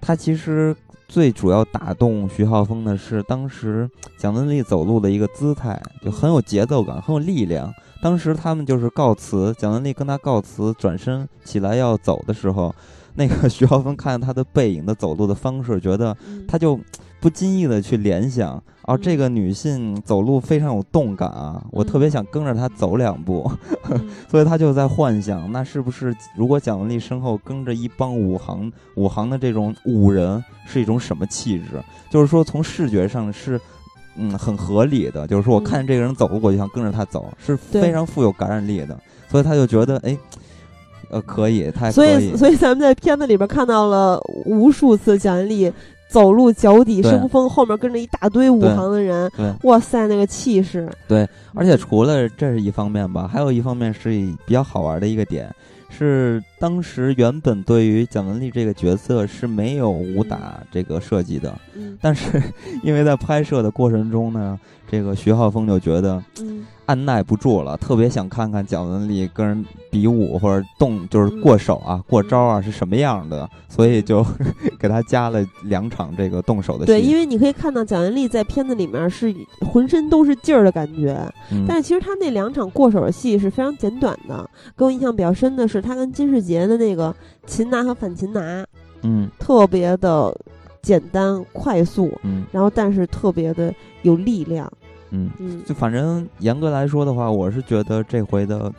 她其实。最主要打动徐浩峰的是当时蒋雯丽走路的一个姿态，就很有节奏感，很有力量。当时他们就是告辞，蒋雯丽跟他告辞，转身起来要走的时候，那个 徐浩峰看着他的背影的走路的方式，觉得他就。不经意的去联想，哦，这个女性走路非常有动感啊，我特别想跟着她走两步，所以她就在幻想，那是不是如果蒋雯丽身后跟着一帮武行，武行的这种武人是一种什么气质？就是说从视觉上是，嗯，很合理的。就是说我看见这个人走路，我就想跟着他走，是非常富有感染力的。所以他就觉得，哎，呃，可以，他所以所以咱们在片子里边看到了无数次蒋雯丽。走路脚底生风，后面跟着一大堆武行的人，哇塞，那个气势！对，而且除了这是一方面吧，还有一方面是比较好玩的一个点，是当时原本对于蒋雯丽这个角色是没有武打这个设计的，但是因为在拍摄的过程中呢，这个徐浩峰就觉得。按耐不住了，特别想看看蒋雯丽跟人比武或者动，就是过手啊、过招啊是什么样的，所以就给她加了两场这个动手的戏。对，因为你可以看到蒋雯丽在片子里面是浑身都是劲儿的感觉，但是其实她那两场过手的戏是非常简短的。给我印象比较深的是她跟金世杰的那个擒拿和反擒拿，嗯，特别的简单快速，嗯，然后但是特别的有力量。嗯，就反正严格来说的话，我是觉得这回的，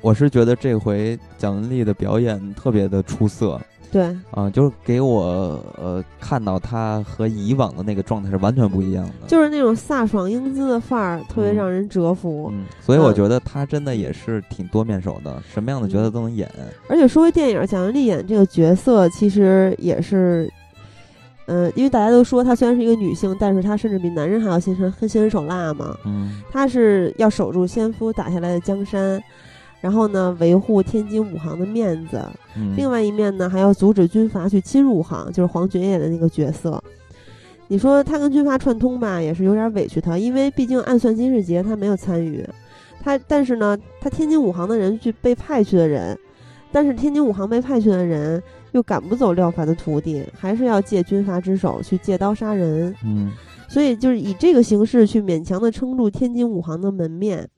我是觉得这回蒋雯丽的表演特别的出色。对，啊，就是给我呃看到她和以往的那个状态是完全不一样的，就是那种飒爽英姿的范儿，特别让人折服。嗯，所以我觉得她真的也是挺多面手的，什么样的角色都能演。而且说回电影，蒋雯丽演这个角色，其实也是。嗯，因为大家都说她虽然是一个女性，但是她甚至比男人还要心狠、心狠手辣嘛。嗯，她是要守住先夫打下来的江山，然后呢维护天津武行的面子。嗯，另外一面呢还要阻止军阀去侵入武行，就是黄觉演的那个角色。你说她跟军阀串通吧，也是有点委屈她，因为毕竟暗算金世杰她没有参与。她但是呢，她天津武行的人去被派去的人，但是天津武行被派去的人。又赶不走廖凡的徒弟，还是要借军阀之手去借刀杀人。嗯，所以就是以这个形式去勉强的撑住天津武行的门面。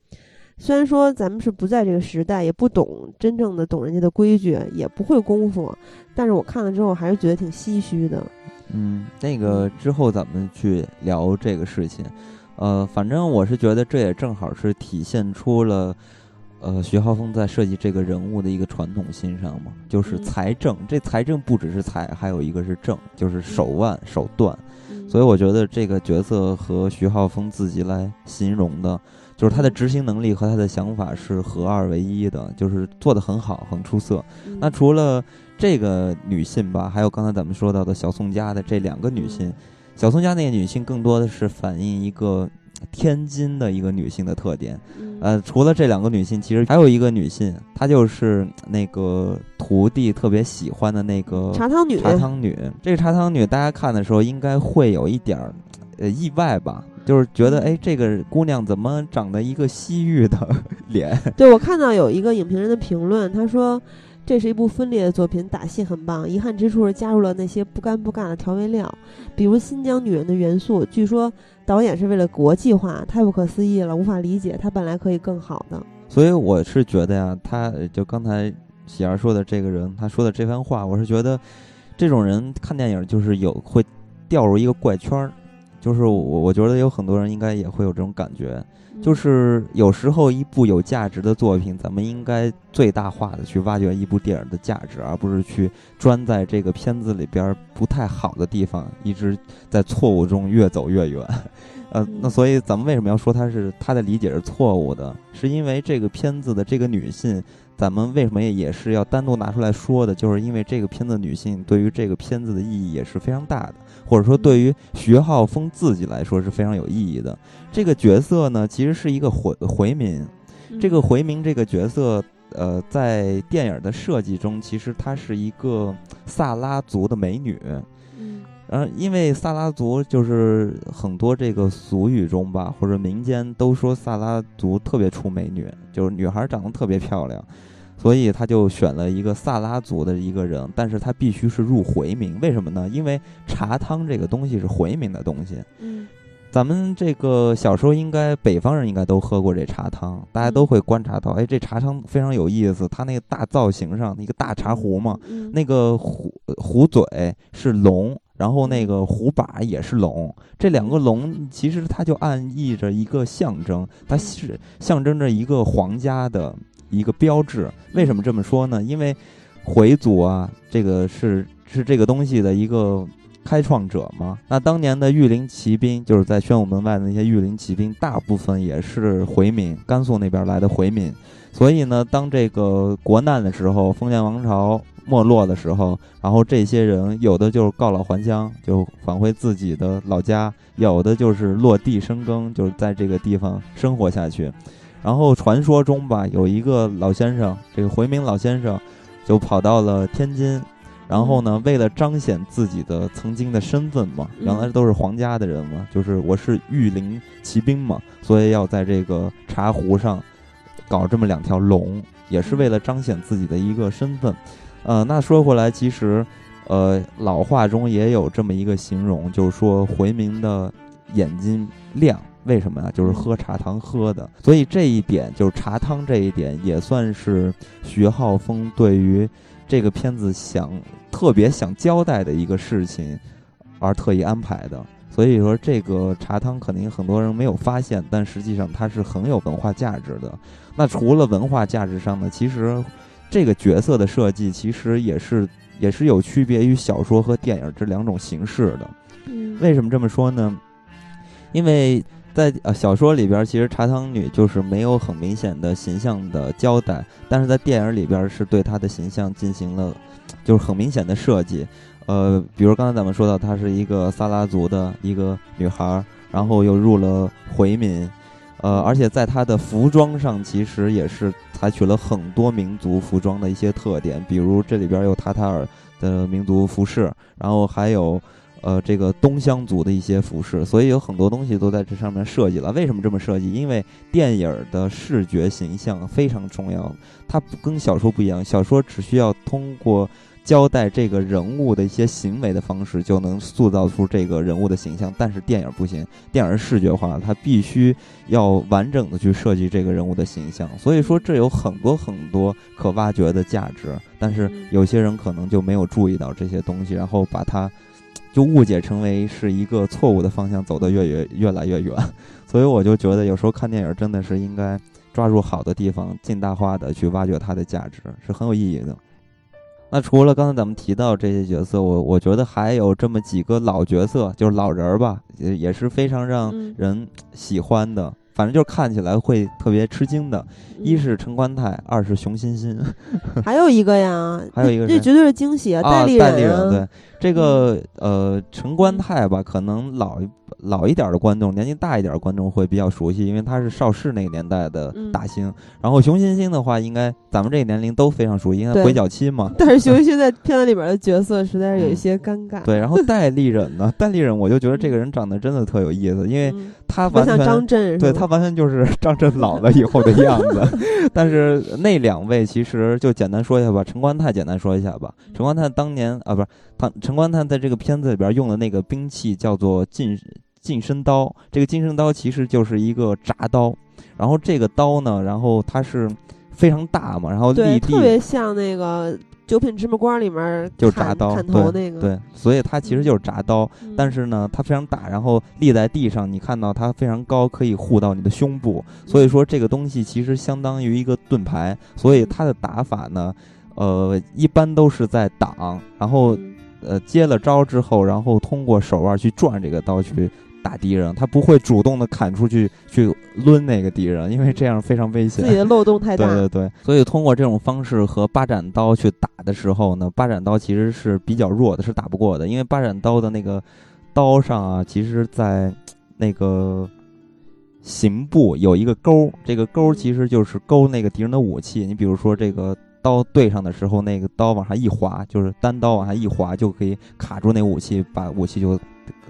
虽然说咱们是不在这个时代，也不懂真正的懂人家的规矩，也不会功夫，但是我看了之后还是觉得挺唏嘘的。嗯，那个之后咱们去聊这个事情。呃，反正我是觉得这也正好是体现出了。呃，徐浩峰在设计这个人物的一个传统心上嘛，就是财政。这财政不只是财，还有一个是政，就是手腕、手段。所以我觉得这个角色和徐浩峰自己来形容的，就是他的执行能力和他的想法是合二为一的，就是做得很好，很出色。那除了这个女性吧，还有刚才咱们说到的小宋家的这两个女性，小宋家那个女性更多的是反映一个。天津的一个女性的特点，呃，除了这两个女性，其实还有一个女性，她就是那个徒弟特别喜欢的那个茶汤女。茶汤女，这个茶汤女，大家看的时候应该会有一点儿，呃，意外吧？就是觉得，哎，这个姑娘怎么长得一个西域的脸？对，我看到有一个影评人的评论，他说。这是一部分裂的作品，打戏很棒。遗憾之处是加入了那些不干不尬的调味料，比如新疆女人的元素。据说导演是为了国际化，太不可思议了，无法理解。他本来可以更好的。所以我是觉得呀，他就刚才喜儿说的这个人，他说的这番话，我是觉得这种人看电影就是有会掉入一个怪圈儿，就是我我觉得有很多人应该也会有这种感觉。就是有时候一部有价值的作品，咱们应该最大化的去挖掘一部电影的价值，而不是去专在这个片子里边不太好的地方，一直在错误中越走越远。呃，那所以咱们为什么要说他是他的理解是错误的？是因为这个片子的这个女性咱们为什么也是要单独拿出来说的？就是因为这个片子女性对于这个片子的意义也是非常大的，或者说对于徐浩峰自己来说是非常有意义的。这个角色呢，其实是一个回回民。这个回民这个角色，呃，在电影的设计中，其实她是一个萨拉族的美女。嗯，因为萨拉族就是很多这个俗语中吧，或者民间都说萨拉族特别出美女，就是女孩长得特别漂亮，所以他就选了一个萨拉族的一个人，但是他必须是入回民，为什么呢？因为茶汤这个东西是回民的东西。嗯，咱们这个小时候应该北方人应该都喝过这茶汤，大家都会观察到，哎，这茶汤非常有意思，它那个大造型上一个大茶壶嘛，那个壶壶嘴是龙。然后那个虎把也是龙，这两个龙其实它就暗意着一个象征，它是象征着一个皇家的一个标志。为什么这么说呢？因为回族啊，这个是是这个东西的一个开创者嘛。那当年的御林骑兵，就是在宣武门外的那些御林骑兵，大部分也是回民，甘肃那边来的回民。所以呢，当这个国难的时候，封建王朝。没落的时候，然后这些人有的就是告老还乡，就返回自己的老家；有的就是落地生根，就是在这个地方生活下去。然后传说中吧，有一个老先生，这个回民老先生，就跑到了天津，然后呢，为了彰显自己的曾经的身份嘛，原来都是皇家的人嘛，就是我是御林骑兵嘛，所以要在这个茶壶上搞这么两条龙，也是为了彰显自己的一个身份。呃，那说回来，其实，呃，老话中也有这么一个形容，就是说回民的眼睛亮，为什么呀？就是喝茶汤喝的。所以这一点，就是茶汤这一点，也算是徐浩峰对于这个片子想特别想交代的一个事情，而特意安排的。所以说，这个茶汤肯定很多人没有发现，但实际上它是很有文化价值的。那除了文化价值上呢，其实。这个角色的设计其实也是也是有区别于小说和电影这两种形式的。为什么这么说呢？因为在呃小说里边，其实茶汤女就是没有很明显的形象的交代，但是在电影里边是对她的形象进行了就是很明显的设计。呃，比如刚才咱们说到，她是一个萨拉族的一个女孩，然后又入了回民。呃，而且在她的服装上，其实也是采取了很多民族服装的一些特点，比如这里边有塔塔尔的民族服饰，然后还有呃这个东乡族的一些服饰，所以有很多东西都在这上面设计了。为什么这么设计？因为电影的视觉形象非常重要，它跟小说不一样，小说只需要通过。交代这个人物的一些行为的方式，就能塑造出这个人物的形象。但是电影不行，电影视觉化，它必须要完整的去设计这个人物的形象。所以说，这有很多很多可挖掘的价值。但是有些人可能就没有注意到这些东西，然后把它就误解成为是一个错误的方向，走得越越越来越远。所以我就觉得，有时候看电影真的是应该抓住好的地方，尽大化的去挖掘它的价值，是很有意义的。那除了刚才咱们提到这些角色，我我觉得还有这么几个老角色，就是老人儿吧，也也是非常让人喜欢的。反正就是看起来会特别吃惊的，一是陈宽泰，二是熊欣欣，还有一个呀，还有一个这绝对是惊喜啊！戴立忍，对这个呃陈观泰吧，可能老一。老一点的观众，年纪大一点的观众会比较熟悉，因为他是邵氏那个年代的大星。然后熊欣欣的话，应该咱们这个年龄都非常熟悉，因为鬼脚七嘛。但是熊欣欣在片子里边的角色实在是有一些尴尬。对，然后戴立忍呢？戴立忍，我就觉得这个人长得真的特有意思，因为他完全张震，对他完全就是 张震老了以后的样子。但是那两位其实就简单说一下吧，陈观泰简单说一下吧。陈观泰当年啊，不是他陈官探在这个片子里边用的那个兵器叫做近。近身刀，这个近身刀其实就是一个铡刀，然后这个刀呢，然后它是非常大嘛，然后立地特别像那个《九品芝麻官》里面就是铡刀砍头那个，对，所以它其实就是铡刀，但是呢，它非常大，然后立在地上，你看到它非常高，可以护到你的胸部，所以说这个东西其实相当于一个盾牌，所以它的打法呢，呃，一般都是在挡，然后呃接了招之后，然后通过手腕去转这个刀去。打敌人，他不会主动的砍出去去抡那个敌人，因为这样非常危险，自己的漏洞太大。对对对，所以通过这种方式和八斩刀去打的时候呢，八斩刀其实是比较弱的，是打不过的，因为八斩刀的那个刀上啊，其实在那个刑部有一个钩，这个钩其实就是勾那个敌人的武器。你比如说这个刀对上的时候，那个刀往上一滑，就是单刀往下一滑就可以卡住那武器，把武器就。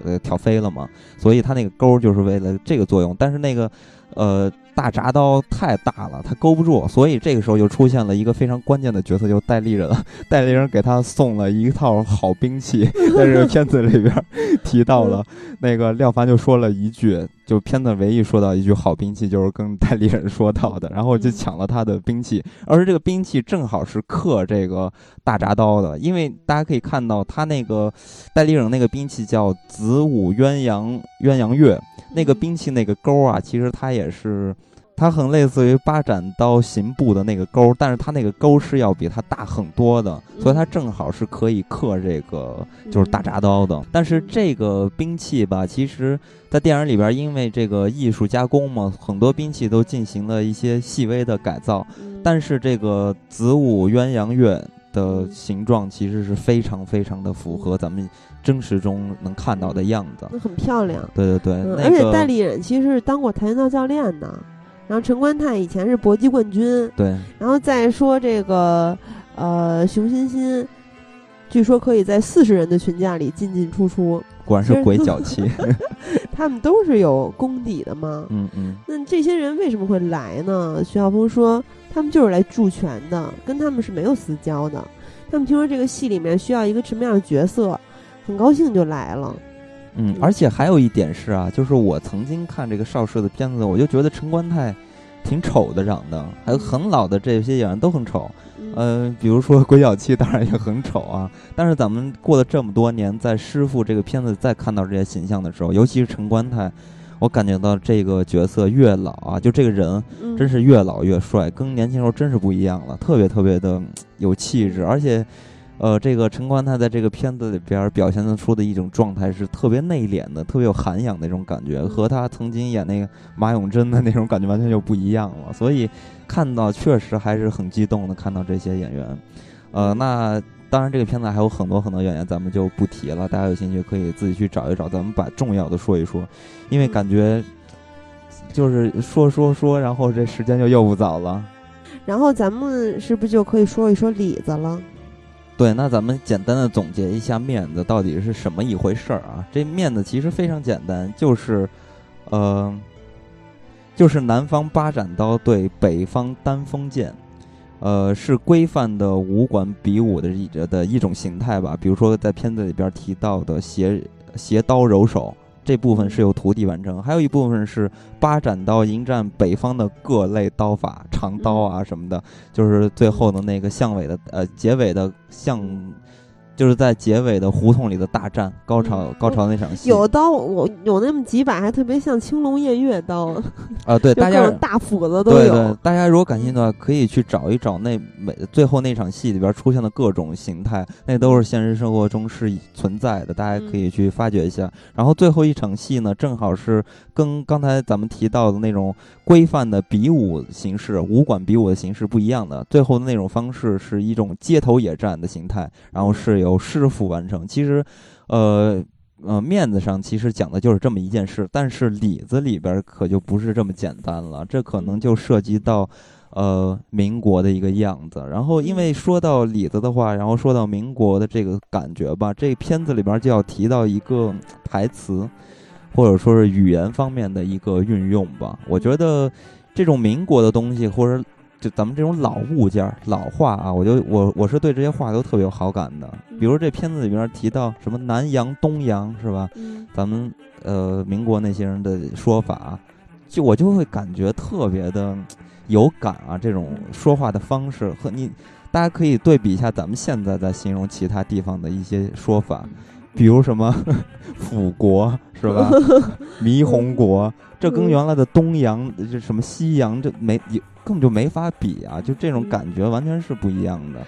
呃，挑飞了嘛，所以它那个钩就是为了这个作用。但是那个，呃，大铡刀太大了，他勾不住，所以这个时候就出现了一个非常关键的角色，就是戴立人。戴立人给他送了一套好兵器，在这个片子里边提到了。那个廖凡就说了一句。就片子唯一说到一句好兵器，就是跟戴立人说到的，然后就抢了他的兵器，而且这个兵器正好是克这个大铡刀的，因为大家可以看到他那个戴立人那个兵器叫子午鸳鸯鸳鸯月，那个兵器那个钩啊，其实它也是。它很类似于八斩刀刑部的那个钩，但是它那个钩是要比它大很多的，所以它正好是可以刻这个就是大铡刀的。但是这个兵器吧，其实，在电影里边，因为这个艺术加工嘛，很多兵器都进行了一些细微的改造。但是这个子午鸳鸯月的形状其实是非常非常的符合咱们真实中能看到的样子，很漂亮。对对对，而且戴立忍其实是当过跆拳道教练的。然后陈观泰以前是搏击冠军，对。然后再说这个，呃，熊欣欣，据说可以在四十人的群架里进进出出，果然是鬼脚气。他们都是有功底的嘛，嗯嗯。那这些人为什么会来呢？徐晓峰说，他们就是来助拳的，跟他们是没有私交的。他们听说这个戏里面需要一个什么样的角色，很高兴就来了。嗯，而且还有一点是啊，就是我曾经看这个邵氏的片子，我就觉得陈观泰挺丑的，长得还有很老的这些演员都很丑，呃，比如说鬼脚七当然也很丑啊。但是咱们过了这么多年，在师傅这个片子再看到这些形象的时候，尤其是陈观泰，我感觉到这个角色越老啊，就这个人真是越老越帅，跟年轻时候真是不一样了，特别特别的有气质，而且。呃，这个陈冠他在这个片子里边表现的出的一种状态是特别内敛的，特别有涵养的那种感觉，和他曾经演那个马永贞的那种感觉完全就不一样了。所以看到确实还是很激动的，看到这些演员。呃，那当然这个片子还有很多很多演员，咱们就不提了，大家有兴趣可以自己去找一找。咱们把重要的说一说，因为感觉就是说说说，然后这时间就又不早了。然后咱们是不是就可以说一说李子了？对，那咱们简单的总结一下面子到底是什么一回事儿啊？这面子其实非常简单，就是，呃，就是南方八斩刀对北方单锋剑，呃，是规范的武馆比武的一的一种形态吧。比如说在片子里边提到的斜斜刀揉手。这部分是由徒弟完成，还有一部分是八斩刀迎战北方的各类刀法，长刀啊什么的，就是最后的那个巷尾的呃结尾的巷。就是在结尾的胡同里的大战高潮高潮那场戏，有刀我有那么几把，还特别像青龙偃月刀 啊！对，大家大斧子都有。对对，大家如果感兴趣的话，可以去找一找那每最后那场戏里边出现的各种形态，那都是现实生活中是存在的，大家可以去发掘一下。然后最后一场戏呢，正好是跟刚才咱们提到的那种规范的比武形式、武馆比武的形式不一样的，最后的那种方式是一种街头野战的形态，然后是。由师傅完成，其实，呃呃，面子上其实讲的就是这么一件事，但是里子里边可就不是这么简单了，这可能就涉及到，呃，民国的一个样子。然后，因为说到里子的话，然后说到民国的这个感觉吧，这片子里边就要提到一个台词，或者说是语言方面的一个运用吧。我觉得这种民国的东西，或者。就咱们这种老物件、老话啊，我就我我是对这些话都特别有好感的。比如这片子里边提到什么南洋、东洋，是吧？咱们呃民国那些人的说法，就我就会感觉特别的有感啊。这种说话的方式和你，大家可以对比一下咱们现在在形容其他地方的一些说法，比如什么 辅国，是吧？霓虹国，这跟原来的东洋、这什么西洋，这没根本就没法比啊！就这种感觉完全是不一样的。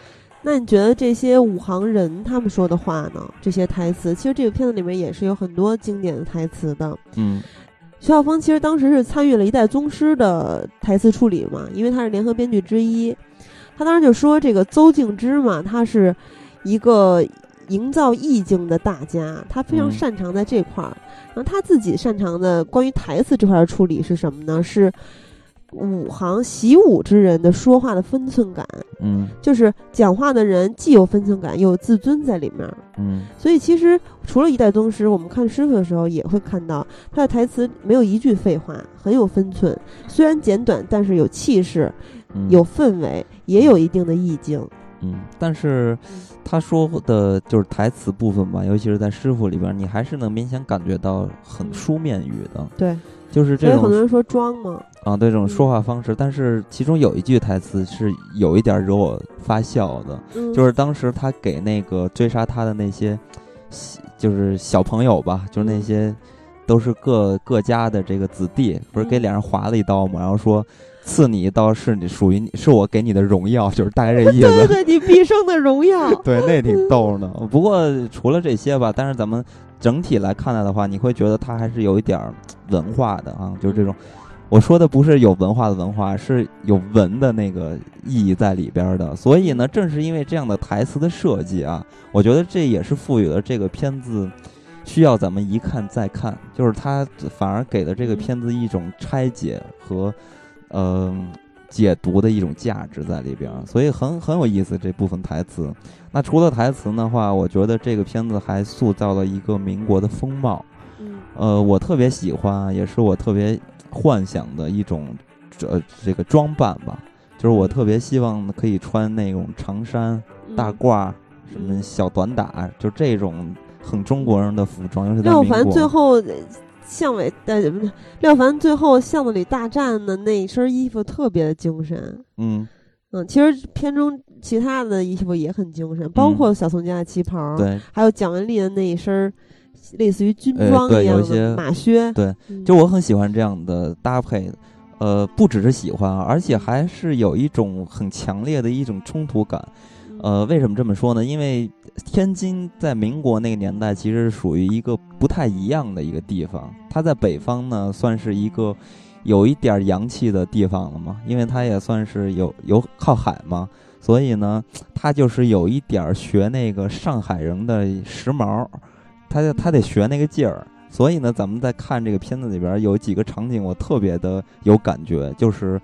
那你觉得这些武行人他们说的话呢？这些台词，其实这个片子里面也是有很多经典的台词的。嗯，徐晓峰其实当时是参与了一代宗师的台词处理嘛，因为他是联合编剧之一。他当时就说，这个邹静之嘛，他是一个营造意境的大家，他非常擅长在这块儿。然后他自己擅长的关于台词这块的处理是什么呢？是。武行习武之人的说话的分寸感，嗯，就是讲话的人既有分寸感，又有自尊在里面，嗯，所以其实除了一代宗师，我们看师傅的时候也会看到他的台词没有一句废话，很有分寸，虽然简短，但是有气势，有氛围，也有一定的意境，嗯，但是他说的就是台词部分吧，尤其是在师傅里边，你还是能明显感觉到很书面语的，对。就是这种，很多人说装嘛，啊，对这种说话方式，但是其中有一句台词是有一点惹我发笑的，就是当时他给那个追杀他的那些，就是小朋友吧，就是那些都是各各家的这个子弟，不是给脸上划了一刀嘛，然后说刺你一刀是你属于你是我给你的荣耀，就是大概这意思，对对，你毕生的荣耀，对，那挺逗的。不过除了这些吧，但是咱们。整体来看待的话，你会觉得它还是有一点文化的啊，就是这种，我说的不是有文化的文化，是有文的那个意义在里边的。所以呢，正是因为这样的台词的设计啊，我觉得这也是赋予了这个片子需要咱们一看再看，就是它反而给了这个片子一种拆解和嗯。解读的一种价值在里边，所以很很有意思这部分台词。那除了台词的话，我觉得这个片子还塑造了一个民国的风貌。呃，我特别喜欢，也是我特别幻想的一种这这个装扮吧。就是我特别希望可以穿那种长衫、大褂、什么小短打，就这种很中国人的服装。尤其在民国。最后。巷尾的廖凡最后巷子里大战的那一身衣服特别的精神，嗯嗯，其实片中其他的衣服也很精神，包括小宋家的旗袍，对，还有蒋雯丽的那一身类似于军装一样的马靴，对，就我很喜欢这样的搭配，呃，不只是喜欢，而且还是有一种很强烈的一种冲突感。呃，为什么这么说呢？因为天津在民国那个年代，其实属于一个不太一样的一个地方。它在北方呢，算是一个有一点洋气的地方了嘛，因为它也算是有有靠海嘛，所以呢，它就是有一点学那个上海人的时髦，他他得学那个劲儿。所以呢，咱们在看这个片子里边有几个场景，我特别的有感觉，就是。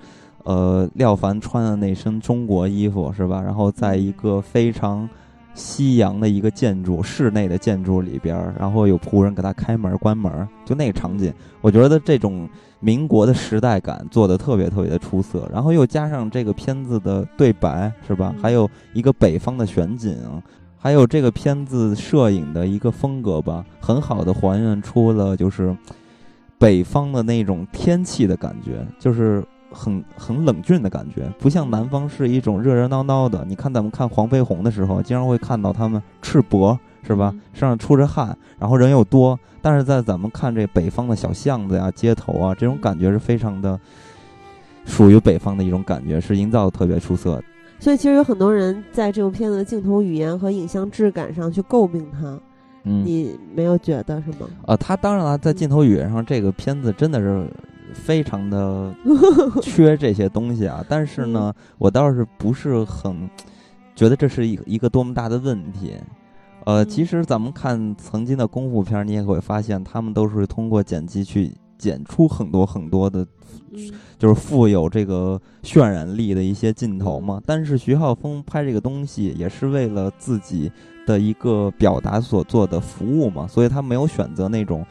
呃，廖凡穿的那身中国衣服是吧？然后在一个非常西洋的一个建筑室内的建筑里边，然后有仆人给他开门关门，就那个场景，我觉得这种民国的时代感做的特别特别的出色。然后又加上这个片子的对白是吧？还有一个北方的选景，还有这个片子摄影的一个风格吧，很好的还原出了就是北方的那种天气的感觉，就是。很很冷峻的感觉，不像南方是一种热热闹闹的。你看咱们看黄飞鸿的时候，经常会看到他们赤膊，是吧？身上出着汗，然后人又多。但是在咱们看这北方的小巷子呀、街头啊，这种感觉是非常的属于北方的一种感觉，是营造的特别出色的。所以其实有很多人在这部片子的镜头语言和影像质感上去诟病它，你没有觉得是吗？呃，他当然了，在镜头语言上，这个片子真的是。非常的 缺这些东西啊，但是呢，我倒是不是很觉得这是一一个多么大的问题。呃，其实咱们看曾经的功夫片，你也会发现，他们都是通过剪辑去剪出很多很多的，就是富有这个渲染力的一些镜头嘛。但是徐浩峰拍这个东西，也是为了自己的一个表达所做的服务嘛，所以他没有选择那种。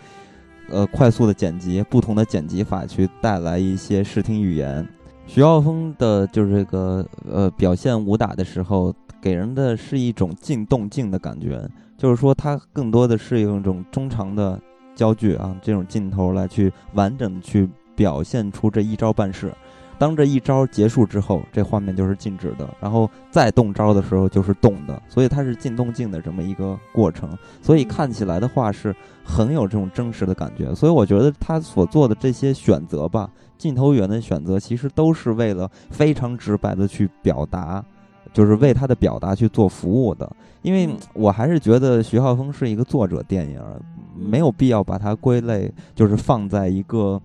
呃，快速的剪辑，不同的剪辑法去带来一些视听语言。徐浩峰的就是这个呃，表现武打的时候，给人的是一种静动静的感觉，就是说他更多的是用一种中长的焦距啊，这种镜头来去完整去表现出这一招半式。当这一招结束之后，这画面就是静止的，然后再动招的时候就是动的，所以它是静动静的这么一个过程，所以看起来的话是很有这种真实的感觉。所以我觉得他所做的这些选择吧，镜头语言的选择，其实都是为了非常直白的去表达，就是为他的表达去做服务的。因为我还是觉得徐浩峰是一个作者电影，没有必要把它归类，就是放在一个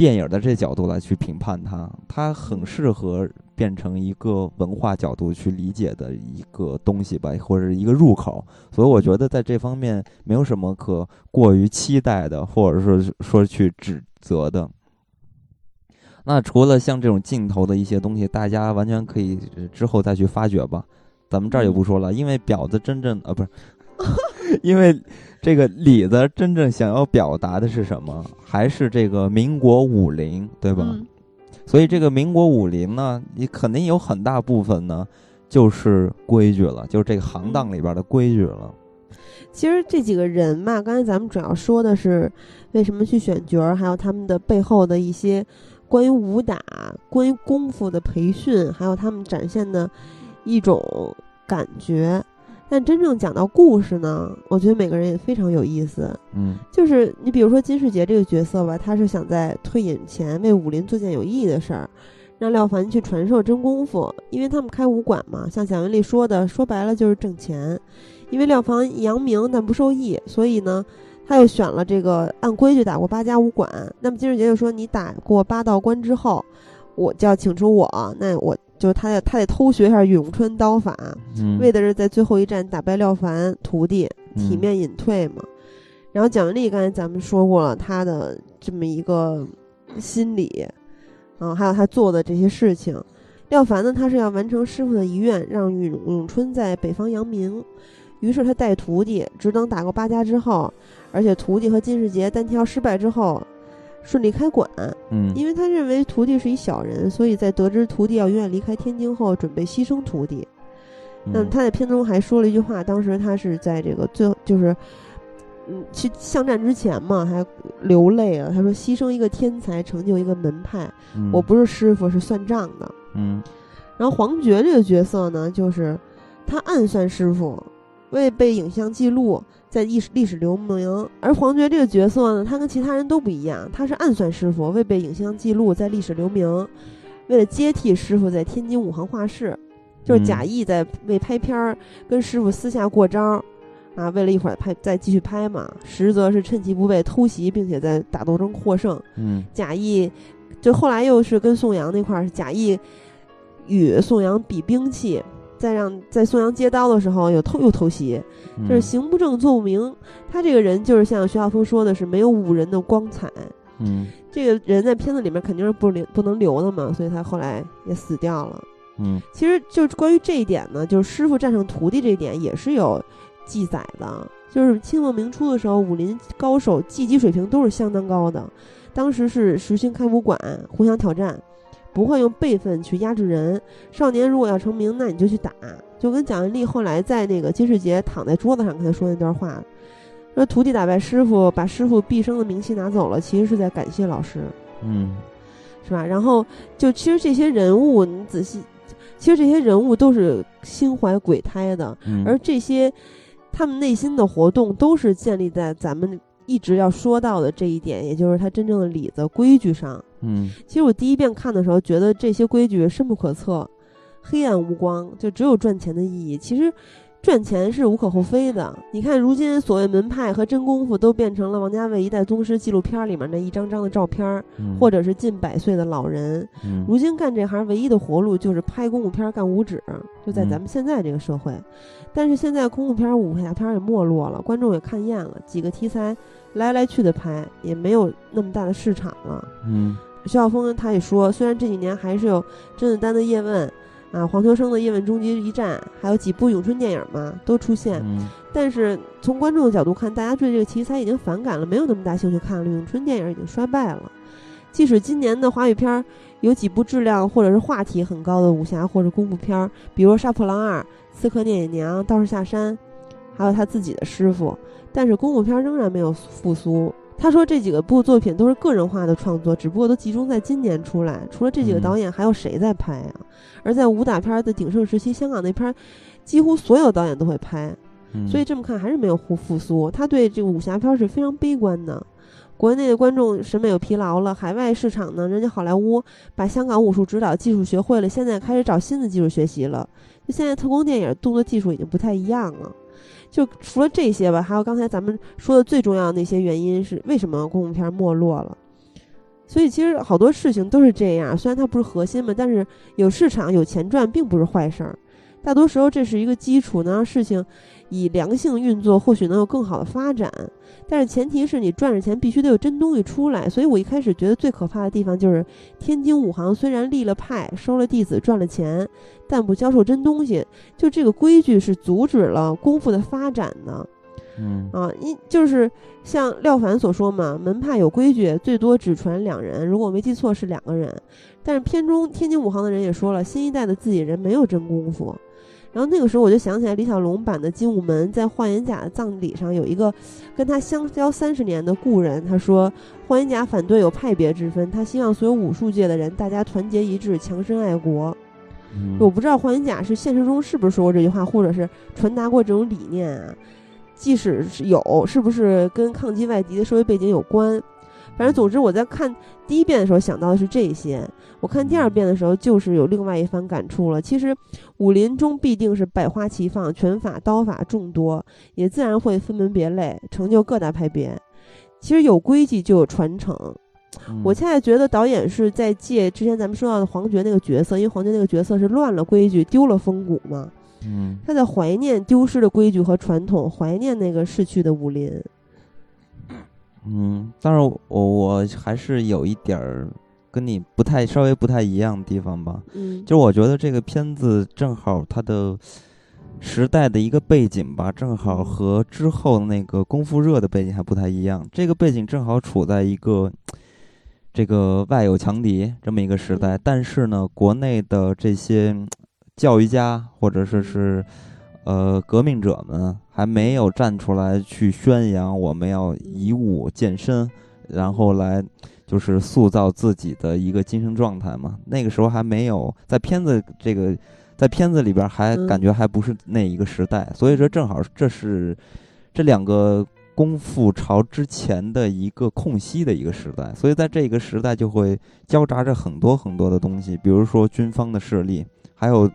电影的这角度来去评判它。它很适合变成一个文化角度去理解的一个东西吧，或者一个入口。所以我觉得在这方面没有什么可过于期待的，或者说说去指责的。那除了像这种镜头的一些东西，大家完全可以之后再去发掘吧。咱们这儿也不说了，因为婊子真正啊不是，因为这个李子真正想要表达的是什么？还是这个民国武林，对吧？所以这个民国武林呢，你肯定有很大部分呢，就是规矩了，就是这个行当里边的规矩了。其实这几个人嘛，刚才咱们主要说的是为什么去选角儿，还有他们的背后的一些关于武打、关于功夫的培训，还有他们展现的。一种感觉，但真正讲到故事呢，我觉得每个人也非常有意思。嗯，就是你比如说金世杰这个角色吧，他是想在退隐前为武林做件有意义的事儿，让廖凡去传授真功夫，因为他们开武馆嘛。像蒋雯丽说的，说白了就是挣钱。因为廖凡扬名但不受益，所以呢，他又选了这个按规矩打过八家武馆。那么金世杰就说：“你打过八道关之后，我就要请出我，那我。”就是他得他得偷学一下咏春刀法，为的是在最后一战打败廖凡徒弟，体面隐退嘛。然后蒋雯丽刚才咱们说过了，他的这么一个心理，啊，还有他做的这些事情。廖凡呢，他是要完成师傅的遗愿，让咏咏春在北方扬名。于是他带徒弟，只等打过八家之后，而且徒弟和金世杰单挑失败之后。顺利开馆，嗯，因为他认为徒弟是一小人，所以在得知徒弟要永远离开天津后，准备牺牲徒弟。那么他在片中还说了一句话，当时他是在这个最后就是，嗯，去巷战之前嘛，还流泪了。他说：“牺牲一个天才，成就一个门派，我不是师傅，是算账的。”嗯。然后黄觉这个角色呢，就是他暗算师傅，为被影像记录。在历史历史留名，而黄觉这个角色呢，他跟其他人都不一样，他是暗算师傅，为被影像记录，在历史留名，为了接替师傅在天津武行画室，就是假意在为拍片儿跟师傅私下过招，啊，为了一会儿拍再继续拍嘛，实则是趁其不备偷袭，并且在打斗中获胜，嗯，假意，就后来又是跟宋阳那块儿是假意与宋阳比兵器。再让在宋阳接刀的时候又偷又偷袭，就是行不正坐不明。他这个人就是像徐浩峰说的是没有武人的光彩。嗯，这个人在片子里面肯定是不留不能留的嘛，所以他后来也死掉了。嗯，其实就是关于这一点呢，就是师傅战胜徒弟这一点也是有记载的。就是清末明初的时候，武林高手技击水平都是相当高的，当时是实行开武馆，互相挑战。不会用辈分去压制人。少年如果要成名，那你就去打。就跟蒋雯丽后来在那个金世杰躺在桌子上跟他说那段话，说徒弟打败师傅，把师傅毕生的名气拿走了，其实是在感谢老师，嗯，是吧？然后就其实这些人物，你仔细，其实这些人物都是心怀鬼胎的，而这些他们内心的活动都是建立在咱们一直要说到的这一点，也就是他真正的里子规矩上。嗯，其实我第一遍看的时候，觉得这些规矩深不可测，黑暗无光，就只有赚钱的意义。其实，赚钱是无可厚非的。你看，如今所谓门派和真功夫都变成了王家卫一代宗师纪录片里面那一张张的照片，或者是近百岁的老人。如今干这行唯一的活路就是拍功夫片、干五指，就在咱们现在这个社会。但是现在功夫片、武侠片也没落了，观众也看厌了，几个题材来来去的拍，也没有那么大的市场了。嗯。徐晓峰他也说，虽然这几年还是有甄子丹的叶问，啊，黄秋生的叶问终极一战，还有几部咏春电影嘛都出现，但是从观众的角度看，大家对这个题材已经反感了，没有那么大兴趣看了。咏春电影已经衰败了。即使今年的华语片有几部质量或者是话题很高的武侠或者功夫片，比如《杀破狼二》《刺客聂隐娘》《道士下山》，还有他自己的师傅，但是功夫片仍然没有复苏。他说这几个部作品都是个人化的创作，只不过都集中在今年出来。除了这几个导演，还有谁在拍啊？而在武打片的鼎盛时期，香港那片几乎所有导演都会拍，所以这么看还是没有复复苏。他对这个武侠片是非常悲观的。国内的观众审美有疲劳了，海外市场呢，人家好莱坞把香港武术指导技术学会了，现在开始找新的技术学习了。就现在特工电影动作技术已经不太一样了。就除了这些吧，还有刚才咱们说的最重要的那些原因是为什么公共片没落了。所以其实好多事情都是这样，虽然它不是核心嘛，但是有市场有钱赚并不是坏事儿。大多时候这是一个基础，能让事情以良性运作，或许能有更好的发展。但是前提是你赚着钱必须得有真东西出来。所以我一开始觉得最可怕的地方就是天津武行虽然立了派，收了弟子，赚了钱，但不教授真东西。就这个规矩是阻止了功夫的发展的。嗯啊，因就是像廖凡所说嘛，门派有规矩，最多只传两人。如果我没记错是两个人。但是片中天津武行的人也说了，新一代的自己人没有真功夫。然后那个时候我就想起来李小龙版的《精武门》在霍元甲的葬礼上有一个跟他相交三十年的故人，他说霍元甲反对有派别之分，他希望所有武术界的人大家团结一致，强身爱国。我不知道霍元甲是现实中是不是说过这句话，或者是传达过这种理念啊？即使是有，是不是跟抗击外敌的社会背景有关？反正总之我在看第一遍的时候想到的是这些，我看第二遍的时候就是有另外一番感触了。其实武林中必定是百花齐放，拳法刀法众多，也自然会分门别类，成就各大派别。其实有规矩就有传承。我现在觉得导演是在借之前咱们说到的黄觉那个角色，因为黄觉那个角色是乱了规矩，丢了风骨嘛。嗯，他在怀念丢失的规矩和传统，怀念那个逝去的武林。嗯，但是我我还是有一点儿跟你不太稍微不太一样的地方吧。嗯，就我觉得这个片子正好它的时代的一个背景吧，正好和之后那个功夫热的背景还不太一样。这个背景正好处在一个这个外有强敌这么一个时代，但是呢，国内的这些教育家或者说是。呃，革命者们还没有站出来去宣扬我们要以武健身，然后来就是塑造自己的一个精神状态嘛。那个时候还没有在片子这个在片子里边还感觉还不是那一个时代，所以说正好这是这两个功夫潮之前的一个空隙的一个时代，所以在这个时代就会交杂着很多很多的东西，比如说军方的势力。还有，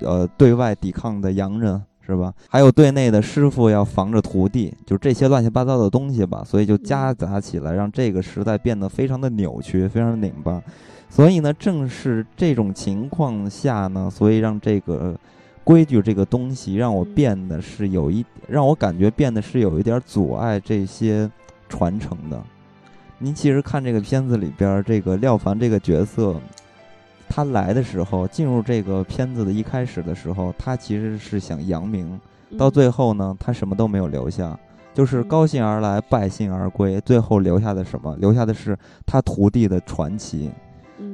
呃，对外抵抗的洋人是吧？还有对内的师傅要防着徒弟，就这些乱七八糟的东西吧。所以就夹杂起来，让这个时代变得非常的扭曲，非常的拧巴。所以呢，正是这种情况下呢，所以让这个规矩这个东西让我变得是有一，让我感觉变得是有一点阻碍这些传承的。您其实看这个片子里边，这个廖凡这个角色。他来的时候，进入这个片子的一开始的时候，他其实是想扬名，到最后呢，他什么都没有留下，就是高兴而来，败兴而归，最后留下的什么？留下的是他徒弟的传奇。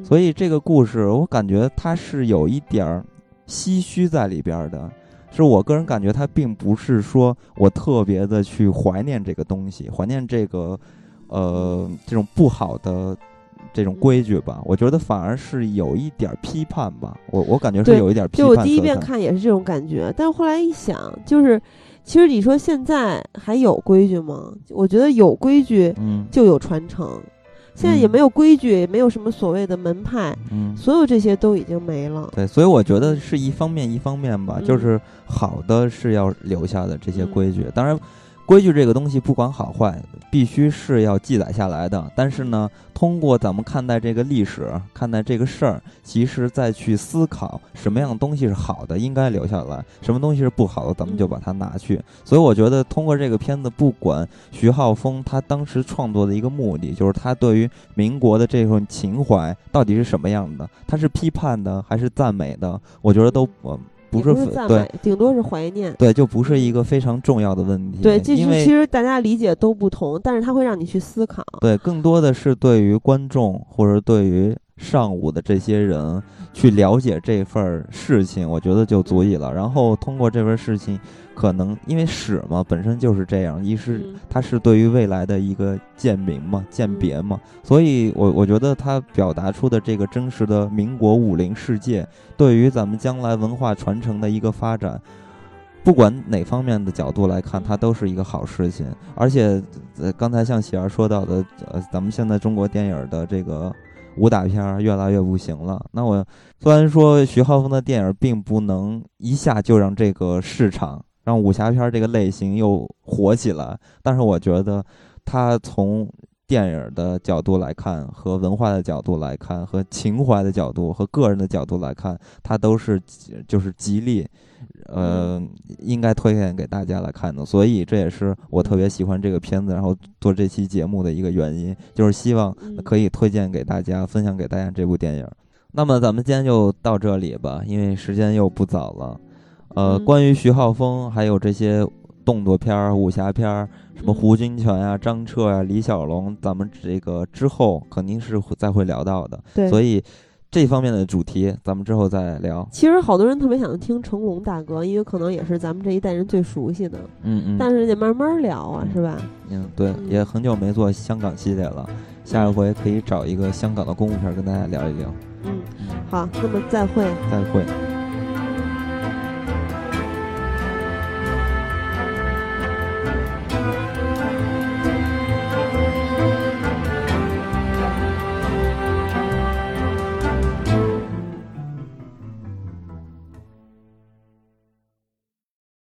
所以这个故事，我感觉他是有一点儿唏嘘在里边的，是我个人感觉他并不是说我特别的去怀念这个东西，怀念这个，呃，这种不好的。这种规矩吧，我觉得反而是有一点批判吧。我我感觉是有一点批判。就我第一遍看也是这种感觉，但是后来一想，就是其实你说现在还有规矩吗？我觉得有规矩，就有传承。现在也没有规矩，也没有什么所谓的门派，嗯，所有这些都已经没了。对，所以我觉得是一方面一方面吧，就是好的是要留下的这些规矩，当然。规矩这个东西不管好坏，必须是要记载下来的。但是呢，通过咱们看待这个历史，看待这个事儿，其实再去思考什么样的东西是好的，应该留下来；什么东西是不好的，咱们就把它拿去。所以我觉得，通过这个片子，不管徐浩峰他当时创作的一个目的，就是他对于民国的这份情怀到底是什么样的，他是批判的还是赞美的，我觉得都我。不是赞美，顶多是怀念。对，就不是一个非常重要的问题。对，这其实大家理解都不同，但是它会让你去思考。对，更多的是对于观众或者对于上午的这些人去了解这份事情，我觉得就足以了。然后通过这份事情。可能因为史嘛本身就是这样，一是它是对于未来的一个鉴明嘛、鉴别嘛，所以我我觉得它表达出的这个真实的民国武林世界，对于咱们将来文化传承的一个发展，不管哪方面的角度来看，它都是一个好事情。而且，呃，刚才像喜儿说到的，呃，咱们现在中国电影的这个武打片越来越不行了。那我虽然说徐浩峰的电影并不能一下就让这个市场让武侠片这个类型又火起来，但是我觉得它从电影的角度来看，和文化的角度来看，和情怀的角度，和个人的角度来看，它都是就是吉利，呃，应该推荐给大家来看的。所以这也是我特别喜欢这个片子，然后做这期节目的一个原因，就是希望可以推荐给大家，分享给大家这部电影。那么咱们今天就到这里吧，因为时间又不早了。呃，关于徐浩峰还有这些动作片儿、武侠片儿。什么胡金铨啊、张彻啊、李小龙，咱们这个之后肯定是会再会聊到的。对，所以这方面的主题咱们之后再聊。其实好多人特别想听成龙大哥，因为可能也是咱们这一代人最熟悉的。嗯嗯。但是得慢慢聊啊，是吧？嗯，对，也很久没做香港系列了，下一回可以找一个香港的功夫片跟大家聊一聊。嗯，好，那么再会。再会。